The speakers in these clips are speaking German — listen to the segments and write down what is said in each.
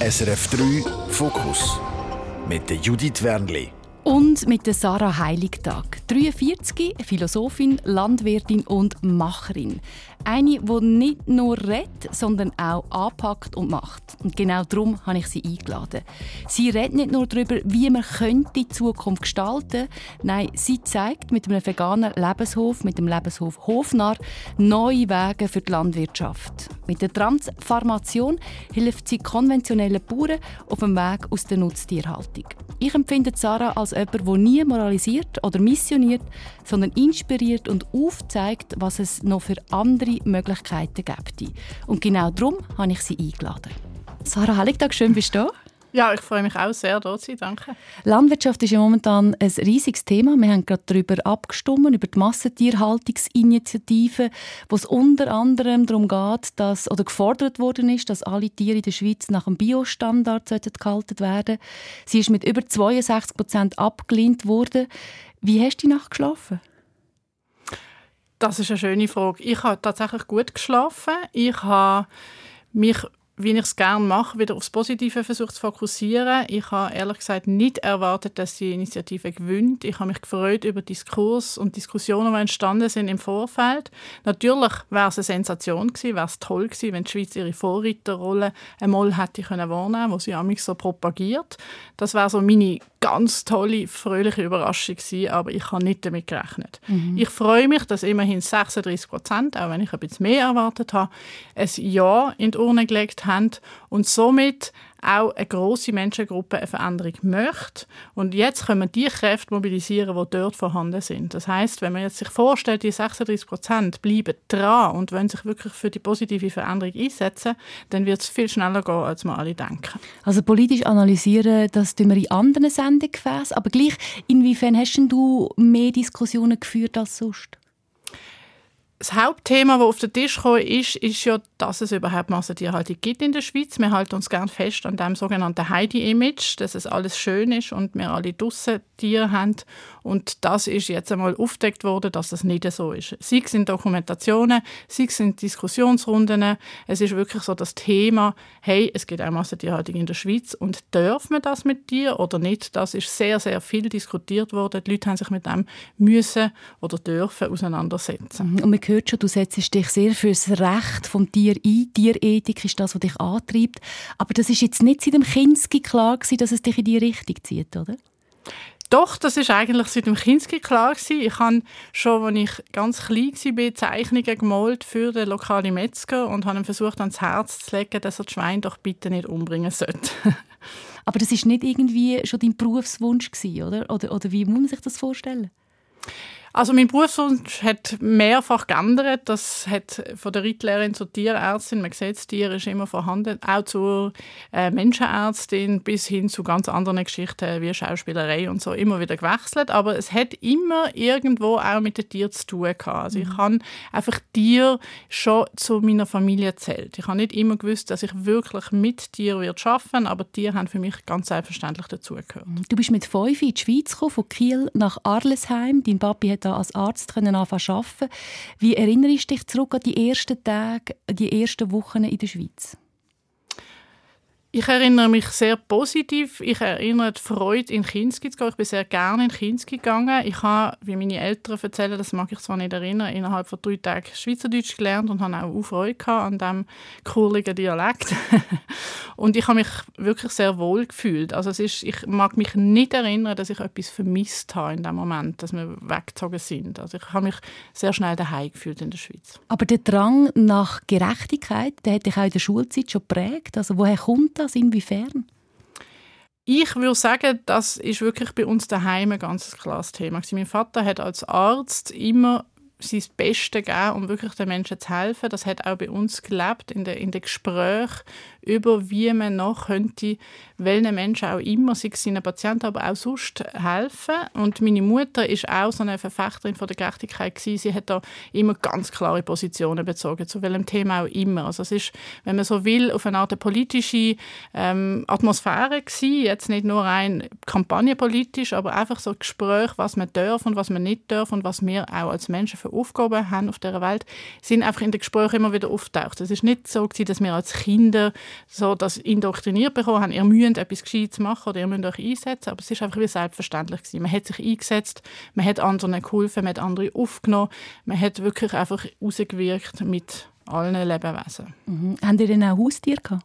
SRF 3 Fokus mit Judith Wernli. Und mit der Sarah Heiligtag, 43, Philosophin, Landwirtin und Macherin. Eine, die nicht nur redet, sondern auch anpackt und macht. Und genau darum habe ich sie eingeladen. Sie redet nicht nur darüber, wie man könnte die Zukunft gestalten nein, sie zeigt mit einem veganen Lebenshof, mit dem Lebenshof Hofnar, neue Wege für die Landwirtschaft. Mit der Transformation hilft sie konventionellen Bauern auf dem Weg aus der Nutztierhaltung. Ich empfinde Sarah als jemand, der nie moralisiert oder missioniert, sondern inspiriert und aufzeigt, was es noch für andere Möglichkeiten gibt. Und genau darum habe ich sie eingeladen. Sarah Heiligtag, schön bist du da. Ja, ich freue mich auch sehr, dort zu sein. Danke. Landwirtschaft ist ja momentan ein riesiges Thema. Wir haben gerade darüber abgestimmt, über die Massentierhaltungsinitiative, wo es unter anderem darum geht, dass, oder gefordert worden ist, dass alle Tiere in der Schweiz nach dem Biostandard gehalten werden Sie ist mit über 62 Prozent abgelehnt worden. Wie hast du die Nacht geschlafen? Das ist eine schöne Frage. Ich habe tatsächlich gut geschlafen. Ich habe mich wie ich es gerne mache, wieder aufs Positive versucht zu fokussieren. Ich habe ehrlich gesagt nicht erwartet, dass die Initiative gewinnt. Ich habe mich gefreut über Diskurs und Diskussionen, die entstanden sind im Vorfeld. Natürlich wäre es eine Sensation gewesen, wäre es toll gewesen, wenn die Schweiz ihre Vorreiterrolle einmal hätte können wahrnehmen, wo sie mich so propagiert. Das wäre so meine ganz tolle, fröhliche Überraschung gewesen, aber ich habe nicht damit gerechnet. Mhm. Ich freue mich, dass immerhin 36 Prozent, auch wenn ich ein bisschen mehr erwartet habe, ein Ja in die Urne gelegt haben und somit auch eine große Menschengruppe eine Veränderung möchte. Und jetzt können wir die Kräfte mobilisieren, die dort vorhanden sind. Das heißt, wenn man jetzt sich vorstellt, die 36 Prozent bleiben dran und wollen sich wirklich für die positive Veränderung einsetzen, dann wird es viel schneller gehen, als wir alle denken. Also politisch analysieren, das tun wir in anderen Sendegefäßen, aber gleich, inwiefern hast du mehr Diskussionen geführt als sonst? das Hauptthema, das auf den Tisch gekommen ist, ist ja, dass es überhaupt Massentierhaltung gibt in der Schweiz. Wir halten uns gern fest an dem sogenannten Heidi-Image, dass es alles schön ist und wir alle draussen Tiere haben. Und das ist jetzt einmal aufgedeckt worden, dass das nicht so ist. Sei es in Dokumentationen, sei es in Diskussionsrunden. Es ist wirklich so das Thema, hey, es gibt auch Massentierhaltung in der Schweiz und dürfen wir das mit dir oder nicht? Das ist sehr, sehr viel diskutiert worden. Die Leute haben sich mit dem müssen oder dürfen auseinandersetzen. Und man hört schon, du setzt dich sehr für das Recht vom Tier ein. Tierethik ist das, was dich antreibt. Aber das ist jetzt nicht seit dem Kinski klar gewesen, dass es dich in diese Richtung zieht, oder? Doch, das ist eigentlich seit dem Kinski klar gewesen. Ich habe schon, als ich ganz klein war, Zeichnungen gemalt für den lokalen Metzger und habe ihm versucht, ans Herz zu legen, dass er das Schwein doch bitte nicht umbringen sollte. Aber das ist nicht irgendwie schon dein Berufswunsch gewesen, oder? Oder, oder wie muss man sich das vorstellen? Also mein Berufswunsch hat mehrfach geändert. Das hat von der Reitlehrerin zur Tierärztin, man sieht, das Tier ist immer vorhanden, auch zur äh, Menschenärztin bis hin zu ganz anderen Geschichten wie Schauspielerei und so immer wieder gewechselt. Aber es hat immer irgendwo auch mit den Tieren zu tun gehabt. Also mhm. ich habe einfach Tier schon zu meiner Familie erzählt. Ich habe nicht immer gewusst, dass ich wirklich mit Tieren wird schaffen, aber Tiere haben für mich ganz selbstverständlich dazugehört. Du bist mit fünf in die Schweiz gekommen, von Kiel nach Arlesheim. Dein Papi hat da als Arzt können arbeiten Wie erinnerst du dich zurück an die ersten Tage, die ersten Wochen in der Schweiz? Ich erinnere mich sehr positiv. Ich erinnere die Freude, in Kinski zu gehen. Ich bin sehr gerne in Kinski gegangen. Ich habe, wie meine Eltern erzählen, das mag ich zwar nicht erinnern, innerhalb von drei Tagen Schweizerdeutsch gelernt und habe auch Freude an diesem kurligen Dialekt. und ich habe mich wirklich sehr wohl gefühlt. Also es ist, ich mag mich nicht erinnern, dass ich etwas vermisst habe in dem Moment, dass wir weggezogen sind. Also ich habe mich sehr schnell daheim gefühlt in der Schweiz. Aber der Drang nach Gerechtigkeit, der hat dich auch in der Schulzeit schon geprägt. Also woher kommt das? Inwiefern? Ich würde sagen, das ist wirklich bei uns daheim ein ganz klares Thema. Mein Vater hat als Arzt immer sein Bestes gegeben, um wirklich den Menschen zu helfen. Das hat auch bei uns gelebt in den, in den Gesprächen über, wie man noch könnte, welchen Menschen auch immer, sei es seinen Patienten, aber auch sonst helfen. Und meine Mutter ist auch so eine Verfechterin von der Gerechtigkeit gewesen. Sie hat da immer ganz klare Positionen bezogen, zu welchem Thema auch immer. Also es ist, wenn man so will, auf eine Art politische ähm, Atmosphäre gewesen. Jetzt nicht nur rein kampagnenpolitisch, aber einfach so Gespräche, was man darf und was man nicht darf und was wir auch als Menschen für Aufgaben haben auf der Welt, sind einfach in den Gesprächen immer wieder auftaucht. Es ist nicht so gewesen, dass wir als Kinder so das indoktriniert bekommen haben, ihr müsst etwas Gescheites machen oder ihr müsst euch einsetzen, aber es ist einfach wie selbstverständlich gewesen. Man hat sich eingesetzt, man hat anderen geholfen, man hat andere aufgenommen, man hat wirklich einfach rausgewirkt mit allen Lebewesen. Mhm. Habt ihr denn auch Haustiere gehabt?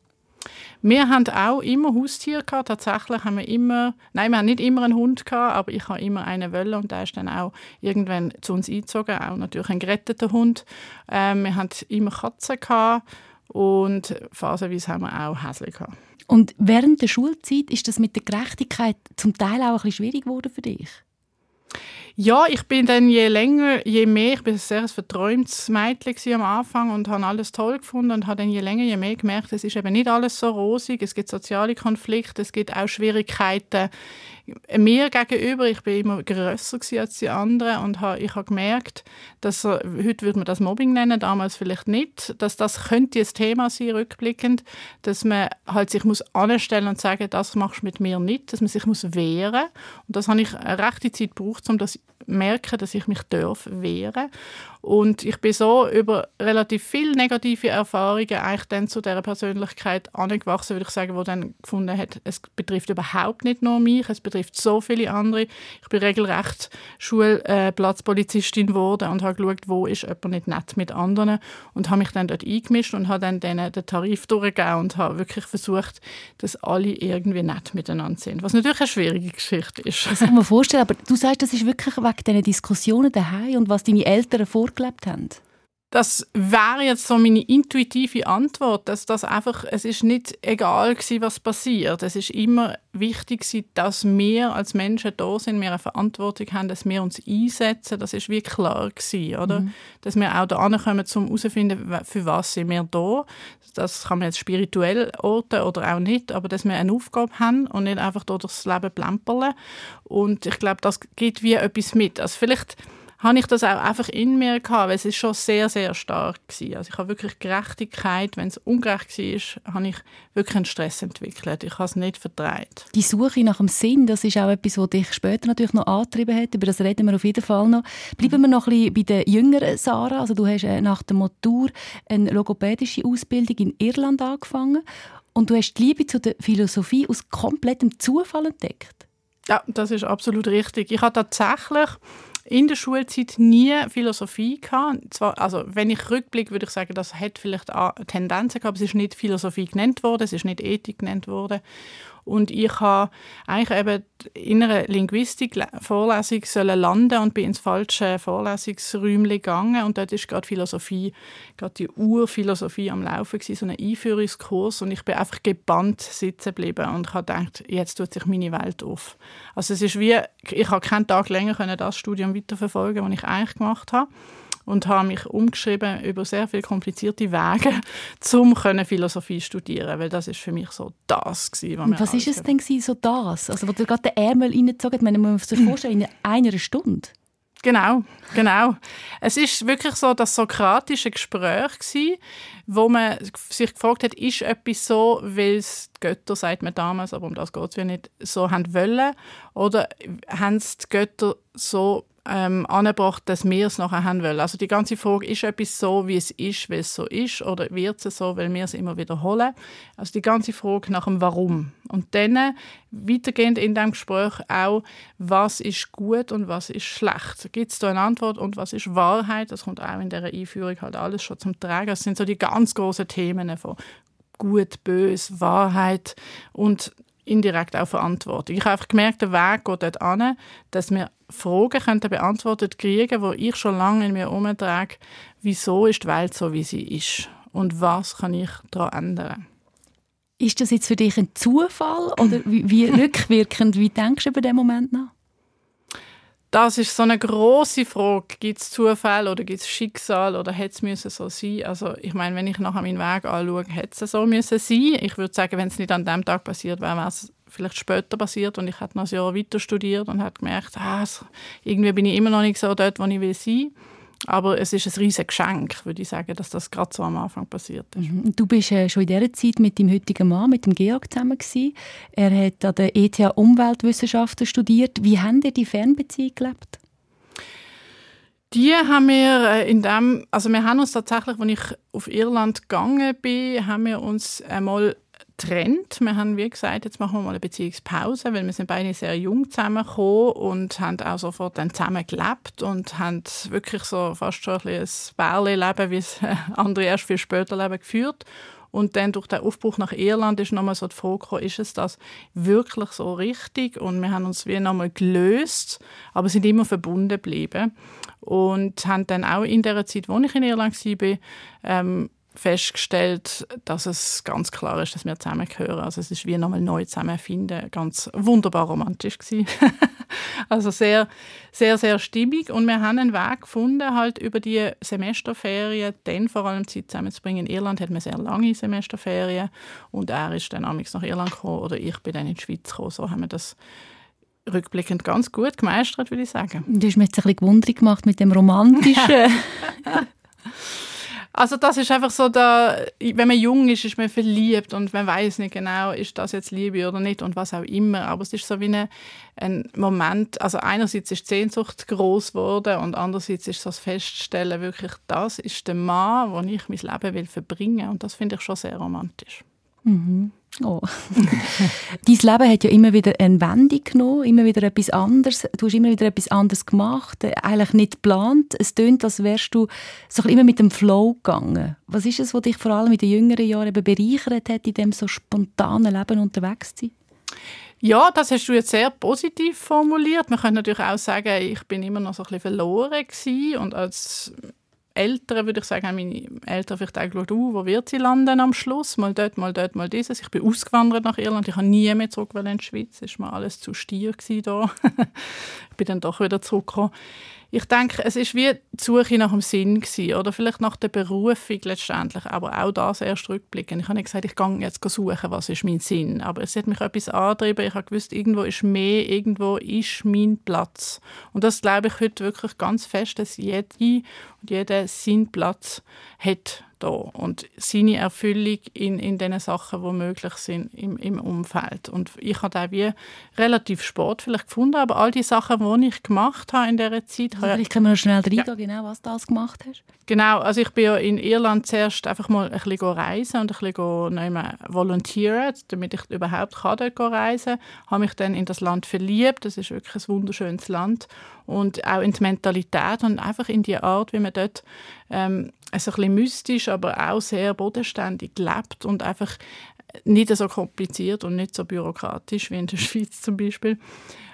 Wir haben auch immer Haustiere gehabt. Tatsächlich haben wir immer, nein, wir haben nicht immer einen Hund gehabt, aber ich habe immer einen wollen und der ist dann auch irgendwann zu uns eingezogen. Auch natürlich ein geretteter Hund. Ähm, wir hatten immer Katzen gehabt und phasenweise haben wir auch Häsli gehabt. Und während der Schulzeit ist das mit der Gerechtigkeit zum Teil auch ein bisschen schwierig geworden für dich? Ja, ich bin dann je länger, je mehr, ich bin ein sehr verträumtes Mädchen am Anfang und habe alles toll gefunden und habe dann je länger, je mehr gemerkt, es ist eben nicht alles so rosig, es gibt soziale Konflikte, es gibt auch Schwierigkeiten mir gegenüber, ich bin immer grösser als die anderen und ha, ich habe gemerkt, dass äh, heute würde man das Mobbing nennen, damals vielleicht nicht, dass das könnte ein Thema sein rückblickend, dass man halt sich muss anstellen und sagen, das machst du mit mir nicht, dass man sich muss wehren. Und das habe ich eine rechte Zeit gebraucht, um das merken, dass ich mich darf wehren und ich bin so über relativ viele negative Erfahrungen eigentlich dann zu dieser Persönlichkeit angewachsen, würde ich sagen, wo dann gefunden hat, es betrifft überhaupt nicht nur mich, es betrifft so viele andere. Ich bin regelrecht Schulplatzpolizistin geworden und habe geschaut, wo ist jemand nicht nett mit anderen und habe mich dann dort eingemischt und habe dann denen den Tarif durchgegeben und habe wirklich versucht, dass alle irgendwie nett miteinander sind, was natürlich eine schwierige Geschichte ist. Das kann man vorstellen, aber du sagst, das ist wirklich wegen diesen Diskussionen daheim und was deine Eltern gelebt haben? Das wäre jetzt so meine intuitive Antwort, dass das einfach, es ist nicht egal gewesen, was passiert. Es ist immer wichtig gewesen, dass wir als Menschen da sind, wir eine Verantwortung haben, dass wir uns einsetzen. Das ist wie klar gewesen, oder? Mhm. Dass wir auch da kommen, um herauszufinden, für was sind wir da. Das kann man jetzt spirituell orten oder auch nicht, aber dass wir eine Aufgabe haben und nicht einfach durch das Leben plempern. Und ich glaube, das geht wie etwas mit. Also vielleicht habe ich das auch einfach in mir gehabt, weil es ist schon sehr, sehr stark war. Also ich habe wirklich Gerechtigkeit, wenn es ungerecht war, habe ich wirklich einen Stress entwickelt. Ich habe es nicht vertreibt. Die Suche nach dem Sinn, das ist auch etwas, was dich später natürlich noch angetrieben hat. Über das reden wir auf jeden Fall noch. Bleiben wir noch ein bisschen bei der jüngeren Sarah. Also du hast äh, nach dem Motor eine logopädische Ausbildung in Irland angefangen und du hast die Liebe zu der Philosophie aus komplettem Zufall entdeckt. Ja, das ist absolut richtig. Ich habe tatsächlich in der Schulzeit nie Philosophie gehabt. Zwar, also wenn ich rückblicke, würde ich sagen, das hat vielleicht Tendenzen gehabt, es ist nicht Philosophie genannt worden, es ist nicht Ethik genannt worden. Und ich habe eigentlich eben in einer Linguistik-Vorlesung landen und bin ins falsche Vorlesungsräumchen gegangen. Und dort ist gerade Philosophie, gerade die Urphilosophie am Laufen gewesen, so ein Einführungskurs. Und ich bin einfach gebannt sitzen geblieben und habe gedacht, jetzt tut sich meine Welt auf. Also es ist wie, ich habe keinen Tag länger können das Studium weiterverfolgen, das ich eigentlich gemacht habe und habe mich umgeschrieben über sehr viele komplizierte Wege, um Philosophie zu studieren, weil das ist für mich so das gewesen, was, was ist es denn gewesen, so das? Also wo du gerade den Ärmel reingezogen hast, man muss sich vorstellen, in einer Stunde? Genau, genau. Es ist wirklich so das sokratische Gespräch gewesen, wo man sich gefragt hat, ist etwas so, weil es die Götter, sagt man damals, aber um das geht es nicht, so haben wollen, oder haben es die Götter so ähm, angebracht, dass wir es nachher haben wollen. Also die ganze Frage, ist etwas so, wie es ist, weil es so ist, oder wird es so, weil wir es immer wiederholen? Also die ganze Frage nach dem Warum. Und dann weitergehend in dem Gespräch auch, was ist gut und was ist schlecht. Gibt es da eine Antwort und was ist Wahrheit? Das kommt auch in der Einführung halt alles schon zum Tragen. Das sind so die ganz großen Themen von gut, böse, Wahrheit und indirekt auch Verantwortung. Ich habe einfach gemerkt, der Weg geht dort an, dass wir Fragen könnten beantwortet kriegen, wo ich schon lange in mir umtrage, wieso ist die Welt so, wie sie ist und was kann ich daran ändern. Ist das jetzt für dich ein Zufall oder wie, wie rückwirkend, wie denkst du über den Moment nach? Das ist so eine große Frage. Gibt es Zufall oder gibt es Schicksal oder hätte es so sein? Also ich meine, wenn ich nachher meinen Weg anschaue, hätte es so müssen sein. Ich würde sagen, wenn es nicht an dem Tag passiert wäre, wäre es vielleicht später passiert und ich hätte noch ein Jahr weiter studiert und habe gemerkt, ah, irgendwie bin ich immer noch nicht so dort, wo ich will sein aber es ist ein riesiges Geschenk, würde ich sagen, dass das gerade so am Anfang passiert ist. Mhm. Du bist äh, schon in dieser Zeit mit dem heutigen Mann, mit dem Georg zusammen gewesen. Er hat an der ETH Umweltwissenschaften studiert. Wie haben ihr die Fernbeziehung gelebt? Die haben wir äh, in dem, also wir haben uns tatsächlich, als ich auf Irland gegangen bin, haben wir uns einmal getrennt. Wir haben, wie gesagt, jetzt machen wir mal eine Beziehungspause, weil wir sind beide sehr jung zusammengekommen und haben auch sofort dann zusammen gelebt und haben wirklich so fast schon ein, ein Bärli-Leben, wie es andere erst viel später leben, geführt. Und dann durch den Aufbruch nach Irland ist nochmal so die Frage gekommen, ist es das wirklich so richtig? Und wir haben uns wie nochmal gelöst, aber sind immer verbunden geblieben. Und haben dann auch in der Zeit, wo ich in Irland war, ähm, festgestellt, dass es ganz klar ist, dass wir zusammengehören. Also es ist wie nochmal neu zusammenfinden. Ganz wunderbar romantisch gewesen. also sehr, sehr, sehr stimmig. Und wir haben einen Weg gefunden, halt über die Semesterferien, dann vor allem Zeit zusammenzubringen. In Irland hat man sehr lange Semesterferien und er ist dann amigs nach Irland gekommen oder ich bin dann in die Schweiz gekommen. So haben wir das rückblickend ganz gut gemeistert, würde ich sagen. Du hast mir jetzt ein bisschen gewundert gemacht mit dem Romantischen. Also das ist einfach so, da, wenn man jung ist, ist man verliebt und man weiß nicht genau, ist das jetzt Liebe oder nicht und was auch immer. Aber es ist so wie eine, ein Moment, also einerseits ist die Sehnsucht groß geworden und andererseits ist das Feststellen wirklich, das ist der Mann, wo ich mein Leben will verbringen und das finde ich schon sehr romantisch. Mhm. Oh. Dein Leben hat ja immer wieder eine Wendung genommen, immer wieder etwas anderes. Du hast immer wieder etwas anderes gemacht, äh, eigentlich nicht geplant. Es tönt, als wärst du so immer mit dem Flow gegangen. Was ist es, was dich vor allem in den jüngeren Jahren eben bereichert hat, in dem so spontanen Leben unterwegs zu sein? Ja, das hast du jetzt sehr positiv formuliert. Man könnte natürlich auch sagen, ich bin immer noch so ein bisschen verloren gewesen und als Eltern, würde ich sagen, meine Eltern vielleicht auch geschaut, uh, wo wird sie landen am Schluss? Mal dort, mal dort, mal dieses. Ich bin ausgewandert nach Irland. Ich habe nie mehr zurück in die Schweiz. Es war mir alles zu stier da. ich bin dann doch wieder zurückgekommen ich denke, es ist wie die Suche nach dem Sinn gewesen, oder vielleicht nach der Berufung letztendlich, aber auch das erst rückblicken. Ich habe nicht gesagt, ich gehe jetzt suchen, was ist mein Sinn, aber es hat mich etwas angetrieben. Ich habe gewusst, irgendwo ist mehr, irgendwo ist mein Platz. Und das glaube ich heute wirklich ganz fest, dass jede und jeder seinen Platz hat da und seine Erfüllung in, in den Sachen, die möglich sind im, im Umfeld. Und ich habe da wie relativ Sport vielleicht gefunden, aber all die Sachen, die ich gemacht habe in dieser Zeit... Also vielleicht können wir noch schnell reingehen, ja. genau, was du alles gemacht hast. Genau, also ich bin ja in Irland zuerst einfach mal ein bisschen reisen und ein bisschen volontieren, damit ich überhaupt kann dort reisen kann. habe mich dann in das Land verliebt, das ist wirklich ein wunderschönes Land und auch in die Mentalität und einfach in die Art, wie man dort ähm, also ein bisschen mystisch, aber auch sehr bodenständig lebt und einfach nicht so kompliziert und nicht so bürokratisch wie in der Schweiz zum Beispiel.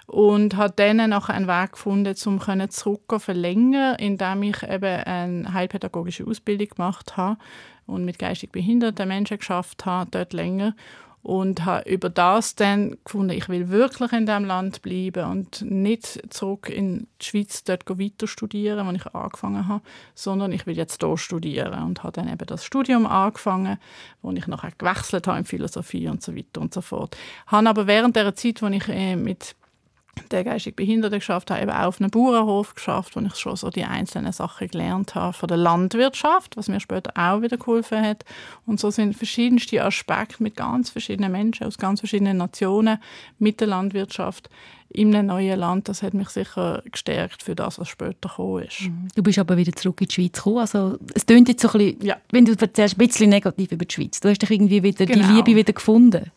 Und hat dann nachher einen Weg gefunden, um zurück verlängern, indem ich eben eine heilpädagogische Ausbildung gemacht habe und mit geistig behinderten Menschen geschafft habe, dort länger und habe über das dann gefunden, ich will wirklich in diesem Land bleiben und nicht zurück in die Schweiz dort weiter studieren, wo ich angefangen habe, sondern ich will jetzt hier studieren und habe dann eben das Studium angefangen, wo ich nachher gewechselt habe in Philosophie und so weiter und so fort. Habe aber während der Zeit, wo ich äh, mit der geistig Behinderte geschafft habe, eben auch auf einem Bauernhof geschafft, wo ich schon so die einzelnen Sachen gelernt habe von der Landwirtschaft, was mir später auch wieder geholfen hat. Und so sind verschiedenste Aspekte mit ganz verschiedenen Menschen aus ganz verschiedenen Nationen mit der Landwirtschaft in einem neuen Land, das hat mich sicher gestärkt für das, was später gekommen ist. Mhm. Du bist aber wieder zurück in die Schweiz gekommen. Also, es klingt jetzt so ein bisschen, ja. wenn du erzählst, ein bisschen negativ über die Schweiz. Du hast dich irgendwie wieder, genau. die Liebe wieder gefunden.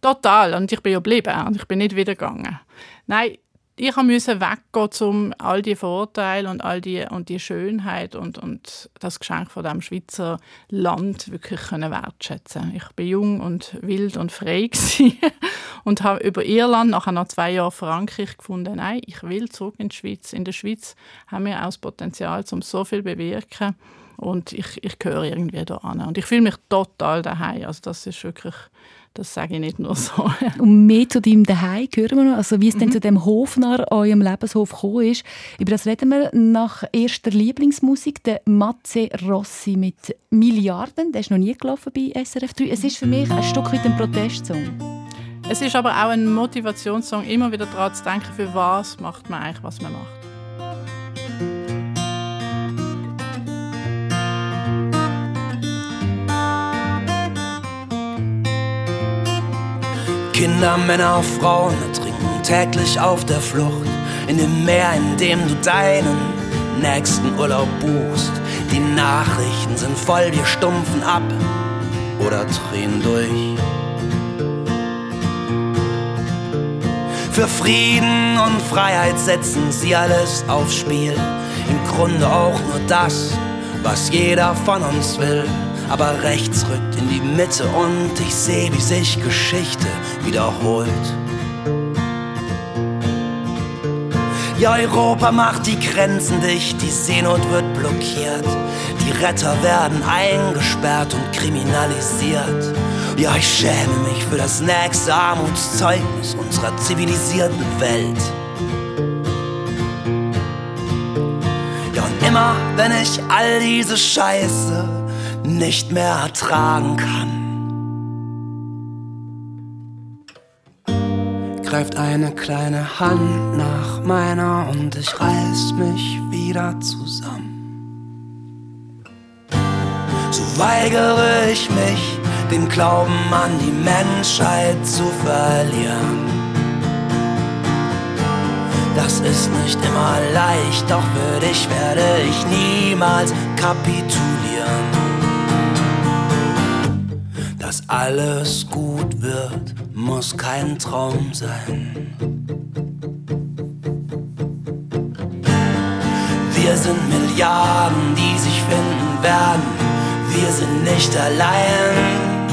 Total. Und ich bin ja geblieben und ich bin nicht wieder gegangen. Nein, ich musste weggehen, um all die Vorteile und all die, und die Schönheit und, und das Geschenk von dem Schweizer Land wirklich können wertschätzen. Ich bin jung und wild und frei und habe über Irland nachher noch zwei Jahre Frankreich gefunden. Nein, ich will zurück in die Schweiz. In der Schweiz haben wir auch das Potenzial, um so viel zu bewirken und ich, ich gehöre irgendwie da an. Und ich fühle mich total daheim. Also das ist wirklich das sage ich nicht nur so. Und mehr zu deinem Daheim hören wir noch, also wie es mhm. denn zu dem Hof nach eurem Lebenshof gekommen ist. Über das reden wir nach erster Lieblingsmusik, der Matze Rossi mit Milliarden. Der ist noch nie gelaufen bei SRF 3. Es ist für mich ein Stück weit ein Protestsong. Es ist aber auch ein Motivationssong, immer wieder daran zu denken, für was macht man eigentlich, was man macht. Kinder, Männer, Frauen ertrinken täglich auf der Flucht in dem Meer, in dem du deinen nächsten Urlaub buchst. Die Nachrichten sind voll, wir stumpfen ab oder drehen durch. Für Frieden und Freiheit setzen sie alles aufs Spiel. Im Grunde auch nur das, was jeder von uns will. Aber rechts rückt in die Mitte und ich sehe, wie sich Geschichte wiederholt. Ja, Europa macht die Grenzen dicht, die Seenot wird blockiert. Die Retter werden eingesperrt und kriminalisiert. Ja, ich schäme mich für das nächste Armutszeugnis unserer zivilisierten Welt. Ja, und immer, wenn ich all diese Scheiße nicht mehr ertragen kann, greift eine kleine Hand nach meiner und ich reiß mich wieder zusammen. So weigere ich mich, den Glauben an die Menschheit zu verlieren. Das ist nicht immer leicht, doch für dich werde ich niemals kapitulieren. Dass alles gut wird, muss kein Traum sein. Wir sind Milliarden, die sich finden werden. Wir sind nicht allein.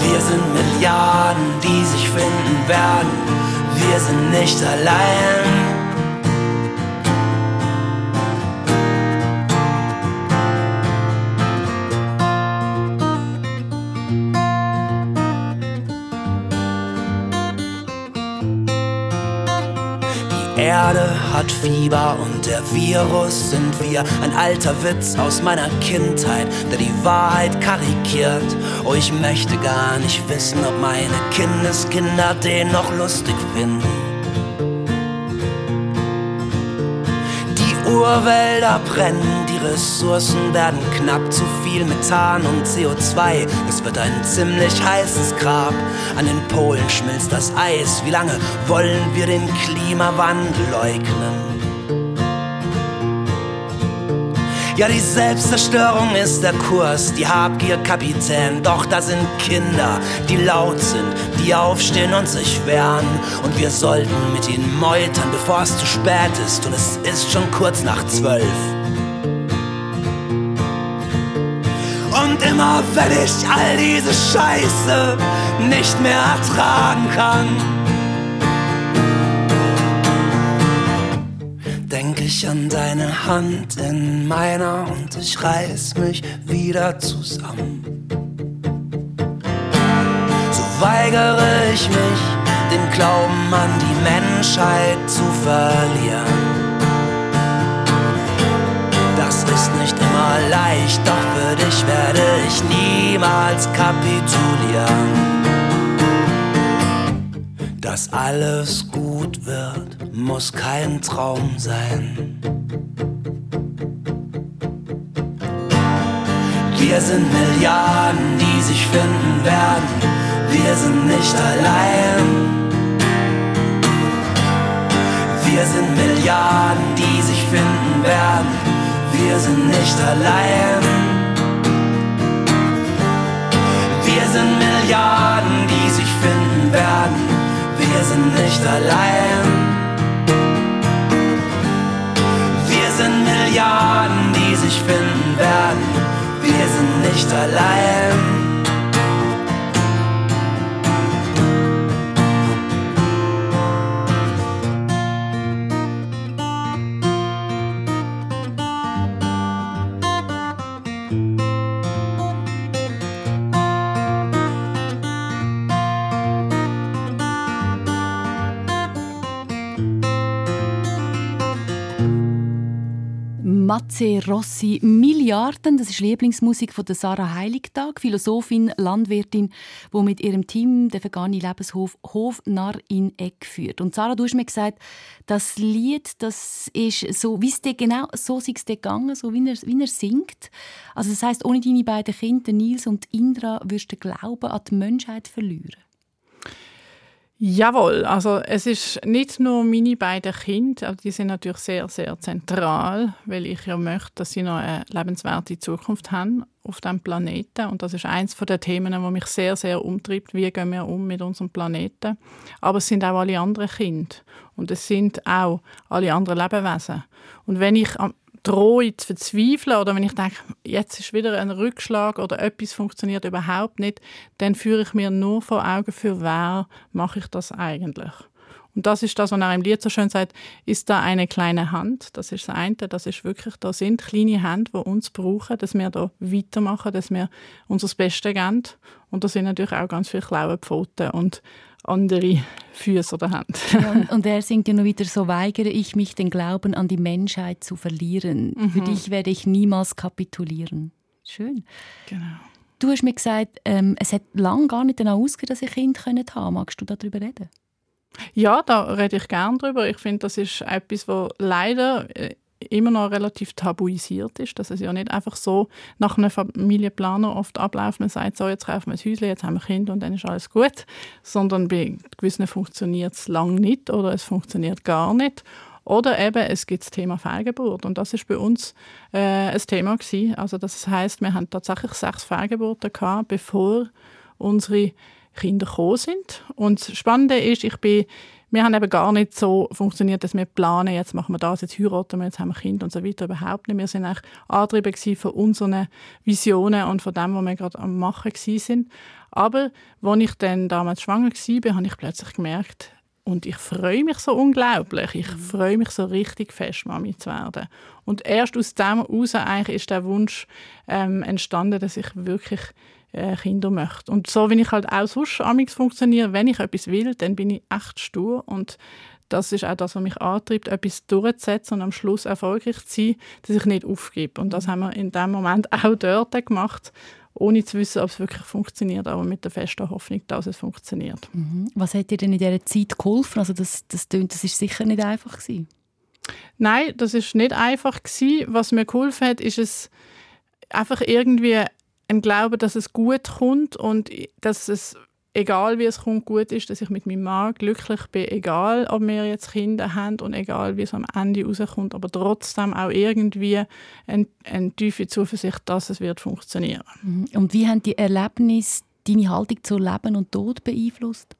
Wir sind Milliarden, die sich finden werden. Wir sind nicht allein. Erde hat Fieber und der Virus sind wir. Ein alter Witz aus meiner Kindheit, der die Wahrheit karikiert. Oh, ich möchte gar nicht wissen, ob meine Kindeskinder den noch lustig finden. Die Urwälder brennen, die Ressourcen werden knapp, zu viel Methan und CO2. Es wird ein ziemlich heißes Grab. An den Polen schmilzt das Eis. Wie lange wollen wir den Klimawandel leugnen? Ja, die Selbstzerstörung ist der Kurs, die Habgier Kapitän. Doch da sind Kinder, die laut sind, die aufstehen und sich wehren. Und wir sollten mit ihnen meutern, bevor es zu spät ist. Und es ist schon kurz nach zwölf. Und immer wenn ich all diese Scheiße nicht mehr ertragen kann, denk ich an deine Hand in meiner und ich reiß mich wieder zusammen. So weigere ich mich, den Glauben an die Menschheit zu verlieren. Immer leicht, doch für dich werde ich niemals kapitulieren. Dass alles gut wird, muss kein Traum sein. Wir sind Milliarden, die sich finden werden. Wir sind nicht allein. Wir sind Milliarden, die sich finden werden. Wir sind nicht allein. Wir sind Milliarden, die sich finden werden. Wir sind nicht allein. Wir sind Milliarden, die sich finden werden. Wir sind nicht allein. Rossi, Milliarden, das ist Lieblingsmusik von der Sarah Heiligtag, Philosophin, Landwirtin, die mit ihrem Team den vergangenen Lebenshof Hof Narr in Eck führt. Und Sarah, du hast mir gesagt, das Lied, das ist so, wie es dir genau so dir gegangen, so wie er, wie er singt. Also das heißt, ohne deine beiden Kinder, Nils und Indra, wirst du den Glauben an die Menschheit verlieren. Jawohl, also es ist nicht nur meine beiden Kinder, aber die sind natürlich sehr, sehr zentral, weil ich ja möchte, dass sie noch eine lebenswerte Zukunft haben auf dem Planeten und das ist eins von den Themen, wo mich sehr, sehr umtreibt, wie gehen wir um mit unserem Planeten. Aber es sind auch alle anderen Kinder und es sind auch alle anderen Lebewesen. Und wenn ich drohe zu verzweifeln oder wenn ich denke, jetzt ist wieder ein Rückschlag oder etwas funktioniert überhaupt nicht, dann führe ich mir nur vor Augen, für wer mache ich das eigentlich. Und das ist das, was er im Lied so schön sagt, ist da eine kleine Hand, das ist das eine, das ist wirklich, da sind kleine Hände, die uns brauchen, dass wir da weitermachen, dass wir unser Bestes geben. Und da sind natürlich auch ganz viele klaue Pfoten und andere Füße oder Hände. Ja, und er singt ja nur wieder, so weigere ich mich, den Glauben an die Menschheit zu verlieren. Mhm. Für dich werde ich niemals kapitulieren. Schön. Genau. Du hast mir gesagt, ähm, es hat lange gar nicht danach ausgesehen, dass ich Kind haben können. Magst du darüber reden? Ja, da rede ich gerne drüber. Ich finde, das ist etwas, was leider äh, immer noch relativ tabuisiert ist, dass es ja nicht einfach so nach einem Familienplaner oft abläuft, man sagt so, jetzt kaufen wir ein Häuschen, jetzt haben wir Kinder und dann ist alles gut, sondern bei gewissen funktioniert es lang nicht oder es funktioniert gar nicht. Oder eben, es gibt das Thema Fehlgeburt und das ist bei uns äh, ein Thema gewesen. Also das heißt, wir haben tatsächlich sechs Fehlgeburten gehabt, bevor unsere Kinder gekommen sind. Und das Spannende ist, ich bin wir haben eben gar nicht so funktioniert, dass wir planen, jetzt machen wir das, jetzt heiraten wir, jetzt haben wir Kinder und so weiter. Überhaupt nicht. Wir sind eigentlich angetrieben von unseren Visionen und von dem, was wir gerade am Machen sind. Aber als ich dann damals schwanger war, habe ich plötzlich gemerkt, und ich freue mich so unglaublich. Ich mhm. freue mich so richtig fest, Mami zu werden. Und erst aus dem heraus eigentlich ist der Wunsch ähm, entstanden, dass ich wirklich äh, Kinder möchte. Und so, wie ich halt auch sonst amigs funktioniere, wenn ich etwas will, dann bin ich echt stur und das ist auch das, was mich antreibt, etwas durchzusetzen und am Schluss erfolgreich zu sein, dass ich nicht aufgebe. Und das haben wir in dem Moment auch dort gemacht, ohne zu wissen, ob es wirklich funktioniert, aber mit der festen Hoffnung, dass es funktioniert. Mhm. Was hat dir denn in dieser Zeit geholfen? Also das, das, das ist sicher nicht einfach gewesen. Nein, das ist nicht einfach gewesen. Was mir geholfen hat, ist es einfach irgendwie ein Glaube, dass es gut kommt und dass es egal wie es kommt, gut ist, dass ich mit meinem Mann glücklich bin, egal ob wir jetzt Kinder haben und egal wie es am Ende rauskommt, aber trotzdem auch irgendwie eine, eine tiefe Zuversicht, dass es wird funktionieren. Mhm. Und wie haben die Erlebnisse deine Haltung zu Leben und Tod beeinflusst?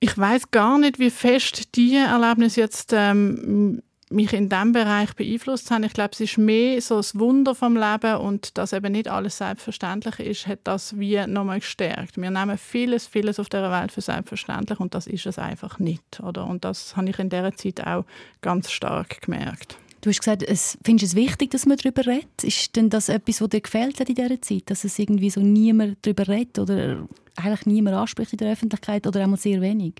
Ich weiß gar nicht, wie fest diese Erlebnisse jetzt ähm, mich in diesem Bereich beeinflusst haben. Ich glaube, es ist mehr so das Wunder vom Leben und dass eben nicht alles selbstverständlich ist, hat das wie nochmal gestärkt. Wir nehmen vieles, vieles auf der Welt für selbstverständlich und das ist es einfach nicht. Oder? Und das habe ich in dieser Zeit auch ganz stark gemerkt. Du hast gesagt, es, findest es wichtig, dass man darüber redet? Ist denn das etwas, was dir gefällt hat in dieser Zeit? Dass es irgendwie so niemand darüber redet oder eigentlich niemand anspricht in der Öffentlichkeit oder einmal sehr wenig?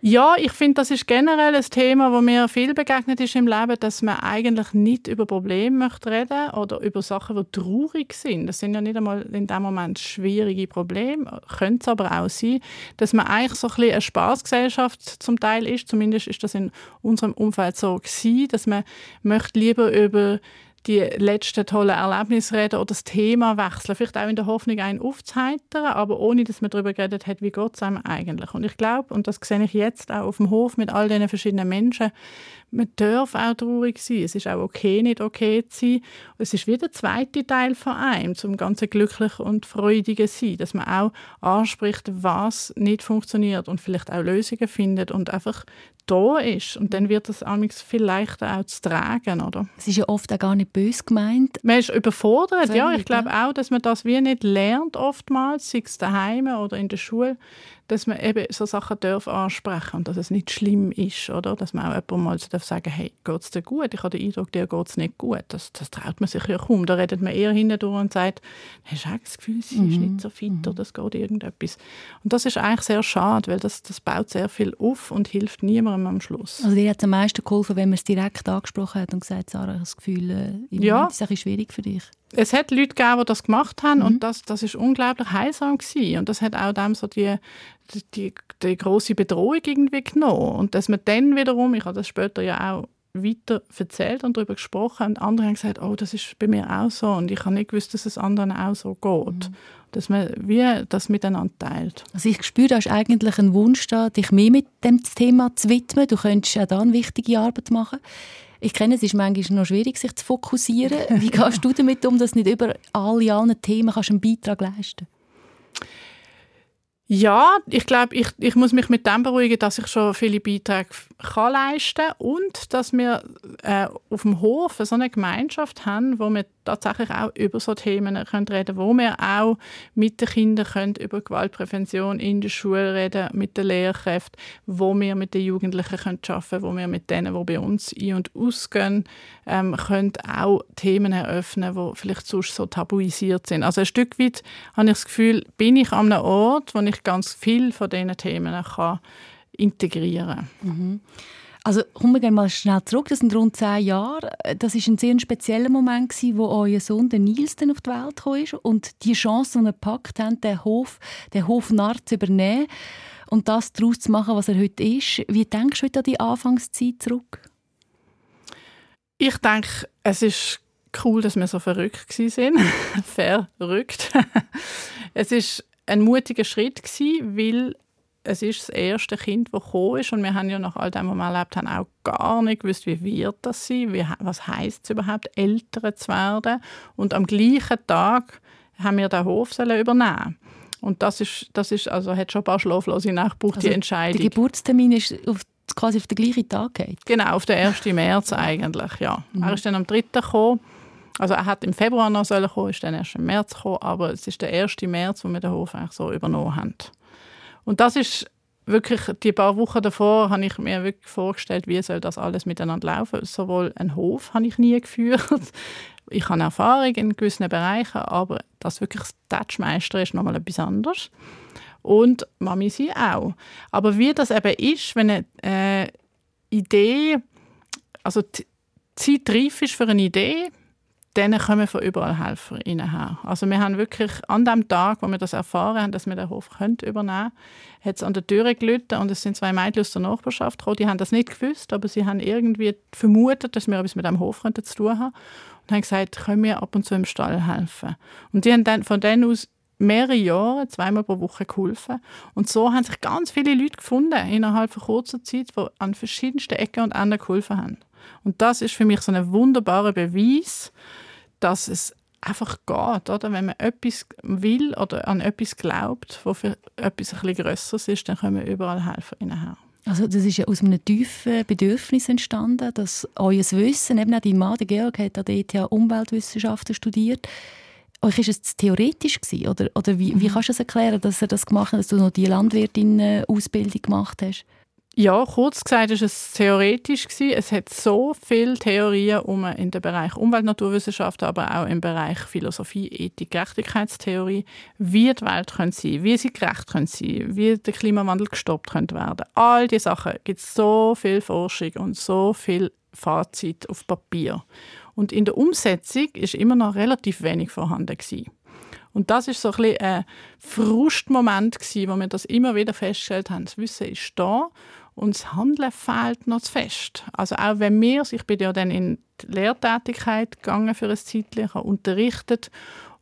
Ja, ich finde, das ist generell ein Thema, wo mir viel begegnet ist im Leben, dass man eigentlich nicht über Probleme möchte reden oder über Sachen, die traurig sind. Das sind ja nicht einmal in dem Moment schwierige Probleme, könnte es aber auch sein, dass man eigentlich so ein bisschen eine Spaßgesellschaft zum Teil ist. Zumindest ist das in unserem Umfeld so gewesen, dass man möchte lieber über die letzten tollen Erlebnisse reden oder das Thema wechseln. Vielleicht auch in der Hoffnung, einen aufzuheitern, aber ohne, dass man darüber geredet hat, wie geht es eigentlich. Und ich glaube, und das sehe ich jetzt auch auf dem Hof mit all diesen verschiedenen Menschen, man darf auch traurig sein. Es ist auch okay, nicht okay zu sein. Es ist wieder der zweite Teil von einem, zum ganzen glücklich und freudigen sein, dass man auch anspricht, was nicht funktioniert und vielleicht auch Lösungen findet und einfach da ist. Und dann wird es viel leichter auch zu tragen, oder? Es ist ja oft auch gar nicht böse gemeint. Man ist überfordert, Völlig, ja. Ich glaube auch, dass man das wie nicht lernt oftmals, sei es daheim oder in der Schule, dass man eben so Sachen darf ansprechen und dass es nicht schlimm ist, oder? Dass man auch jemandem mal darf sagen, hey, geht es dir gut? Ich habe den Eindruck, dir geht es nicht gut. Das, das traut man sich ja kaum. Da redet man eher hindurch und sagt, hast du auch das Gefühl, sie ist mhm. nicht so fit mhm. oder es geht irgendetwas. Und das ist eigentlich sehr schade, weil das, das baut sehr viel auf und hilft niemandem am Schluss. Also dir hat es am meisten geholfen, wenn man es direkt angesprochen hat und gesagt, Sarah, ich habe das Gefühl, äh, ja. ist es schwierig für dich es hat Leute gegeben, die das gemacht haben mhm. und das, das ist unglaublich heilsam gewesen. und das hat auch dem so die, die, die große Bedrohung irgendwie genommen und dass man dann wiederum, ich habe das später ja auch weiter erzählt und darüber gesprochen und andere haben gesagt, oh, das ist bei mir auch so und ich habe nicht gewusst, dass es anderen auch so geht. Mhm. dass man wie das miteinander teilt. Also ich spüre, da ist eigentlich ein Wunsch da, dich mehr mit dem Thema zu widmen. Du könntest auch da eine wichtige Arbeit machen. Ich kenne, es ist manchmal noch schwierig, sich zu fokussieren. Wie gehst du damit um, dass nicht über alle, allen Themen kannst einen Beitrag leisten ja, ich glaube, ich, ich muss mich mit dem beruhigen, dass ich schon viele Beiträge kann leisten kann und dass wir äh, auf dem Hof so eine Gemeinschaft haben, wo wir tatsächlich auch über so Themen können reden wo wir auch mit den Kindern können über Gewaltprävention in der Schule reden, mit den Lehrkräften, wo wir mit den Jugendlichen können arbeiten können, wo wir mit denen, die bei uns ein- und ausgehen, ähm, können auch Themen eröffnen, die vielleicht sonst so tabuisiert sind. Also ein Stück weit habe ich das Gefühl, bin ich an einem Ort, wo ich ganz viel von diesen Themen kann integrieren kann. Mhm. Also kommen wir gerne mal schnell zurück. Das sind rund zehn Jahre. Das ist ein sehr spezieller Moment, gewesen, wo euer Sohn der Nils dann auf die Welt kam und die Chance, die er gepackt hat, den Hof, den Hof Narr zu übernehmen und das daraus zu machen, was er heute ist. Wie denkst du heute an die Anfangszeit zurück? Ich denke, es ist cool, dass wir so verrückt waren. verrückt. es ist ein mutiger Schritt gewesen, weil es ist das erste Kind, das gekommen ist und wir haben ja nach all dem, was wir erlebt haben, auch gar nicht gewusst, wie wird das sein, wie, was heißt es überhaupt, Eltern zu werden. Und am gleichen Tag haben wir den Hof übernehmen und das ist, das ist also hat schon ein paar schlaflose Nächte gebraucht, also die Entscheidung. Der Geburtstermin ist auf, quasi auf den gleichen Tag geht. Genau, auf den 1. März eigentlich, ja. Mhm. Er ist dann am 3. gekommen. Also er hat im Februar noch sollen kommen, ist dann erst im März gekommen, aber es ist der 1. März, wo wir den Hof eigentlich so übernommen haben. Und das ist wirklich, die paar Wochen davor habe ich mir wirklich vorgestellt, wie soll das alles miteinander laufen. Sowohl einen Hof habe ich nie geführt. Ich habe Erfahrung in gewissen Bereichen, aber das wirklich das Touchmeister ist nochmal etwas anderes. Und Mami sie auch. Aber wie das eben ist, wenn eine äh, Idee, also die Zeit reif ist für eine Idee, dann kommen von überall Helfer her. Also wir haben wirklich an dem Tag, wo wir das erfahren haben, dass wir den Hof können übernehmen können, hat es an der Tür gelitten und es sind zwei Mädchen aus der Nachbarschaft gekommen, die haben das nicht gewusst, aber sie haben irgendwie vermutet, dass wir etwas mit dem Hof zu tun haben und haben gesagt, können wir ab und zu im Stall helfen. Und die haben dann von dann aus mehrere Jahre, zweimal pro Woche geholfen. Und so haben sich ganz viele Leute gefunden innerhalb von kurzer Zeit, die an verschiedensten Ecken und Enden geholfen haben. Und das ist für mich so ein wunderbarer Beweis, dass es einfach geht, oder? Wenn man etwas will oder an etwas glaubt, wo für etwas ein bisschen Größeres ist, dann können wir überall helfen her. Also das ist ja aus einem tiefen Bedürfnis entstanden, dass euer Wissen, eben auch dein Mann, der Georg, hat an der ETH Umweltwissenschaften studiert. Euch ist es theoretisch gewesen, oder, oder wie, wie mhm. kannst du es erklären, dass er das gemacht hat, dass du noch die Landwirtin-Ausbildung gemacht hast? Ja, kurz gesagt ist es theoretisch. Es hat so viele Theorien um in dem Bereich Umwelt- Naturwissenschaften, aber auch im Bereich Philosophie, Ethik, Gerechtigkeitstheorie, wie die Welt können sein, wie sie gerecht können sein, wie der Klimawandel gestoppt könnte werden. All diese Sachen gibt es so viel Forschung und so viel Fazit auf Papier. Und in der Umsetzung ist immer noch relativ wenig vorhanden gewesen. Und das ist so ein, bisschen ein Frustmoment gewesen, wo wir das immer wieder festgestellt haben. Das Wissen ist da und das Handeln fehlt noch zu fest. Also auch wenn wir, ich bin ja dann in die Lehrtätigkeit gegangen für ein Zeitchen, unterrichtet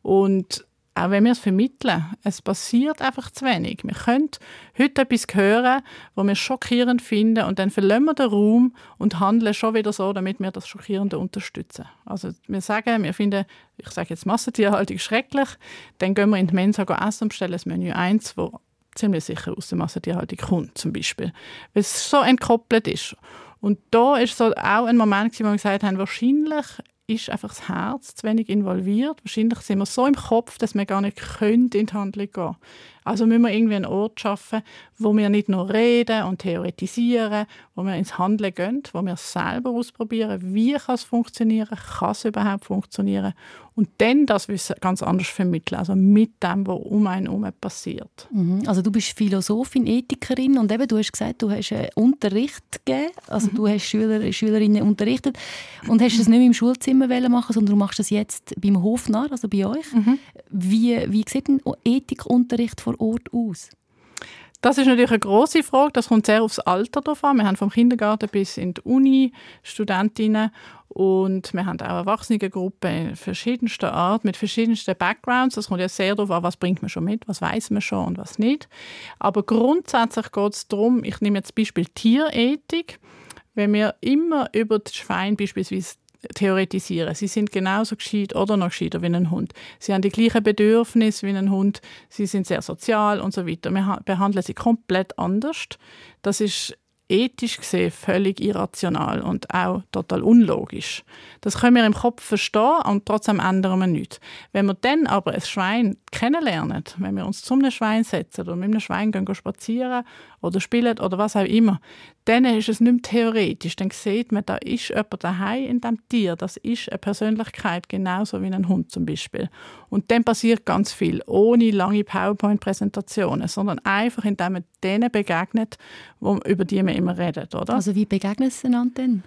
und auch wenn wir es vermitteln, es passiert einfach zu wenig. Wir können heute etwas hören, was wir schockierend finden und dann verlassen wir den Raum und handeln schon wieder so, damit wir das Schockierende unterstützen. Also wir sagen, wir finden, ich sage jetzt Massentierhaltung schrecklich, dann gehen wir in die Mensa essen und bestellen das Menü 1, wo ziemlich sicher aus der Massentierhaltung kommt, zum Beispiel. Weil es so entkoppelt ist. Und da ist so auch ein Moment, wo wir gesagt haben, wahrscheinlich ist einfach das Herz zu wenig involviert. Wahrscheinlich sind wir so im Kopf, dass wir gar nicht können in die Handlung gehen Also müssen wir irgendwie einen Ort schaffen, wo wir nicht nur reden und theoretisieren, wo wir ins Handeln gehen, wo wir selber ausprobieren, wie kann es funktionieren, kann es überhaupt funktionieren und dann das Wissen ganz anders vermitteln, also mit dem, was um einen herum passiert. Mhm. Also du bist Philosophin, Ethikerin und eben, du hast gesagt, du hast einen Unterricht gegeben, also mhm. du hast Schüler, Schülerinnen unterrichtet und hast es nicht mehr im Schulzimmer machen, sondern du machst das jetzt beim Hofnarr, also bei euch. Mhm. Wie, wie sieht ein Ethikunterricht vor Ort aus? Das ist natürlich eine große Frage. Das kommt sehr aufs Alter drauf an. Wir haben vom Kindergarten bis in die Uni Studentinnen und wir haben auch Erwachsenengruppen verschiedenster Art, mit verschiedensten Backgrounds. Das kommt ja sehr darauf an, was bringt man schon mit, was weiß man schon und was nicht. Aber grundsätzlich geht es darum, ich nehme jetzt Beispiel Tierethik, wenn wir immer über das Schwein beispielsweise theoretisieren. Sie sind genauso gescheit oder noch gescheiter wie ein Hund. Sie haben die gleichen Bedürfnisse wie ein Hund. Sie sind sehr sozial und so weiter. Wir behandeln sie komplett anders. Das ist ethisch gesehen völlig irrational und auch total unlogisch. Das können wir im Kopf verstehen und trotzdem ändern wir nichts. Wenn wir dann aber ein Schwein kennenlernen, wenn wir uns zum Schwein setzen oder mit einem Schwein gehen spazieren oder spielen oder was auch immer, dann ist es nicht mehr theoretisch. Dann sieht man, da ist jemand daheim in dem Tier. Das ist eine Persönlichkeit, genauso wie ein Hund zum Beispiel. Und dann passiert ganz viel, ohne lange PowerPoint-Präsentationen, sondern einfach, indem man denen begegnet, über die man immer redet. Oder? Also wie begegnet es einander denn?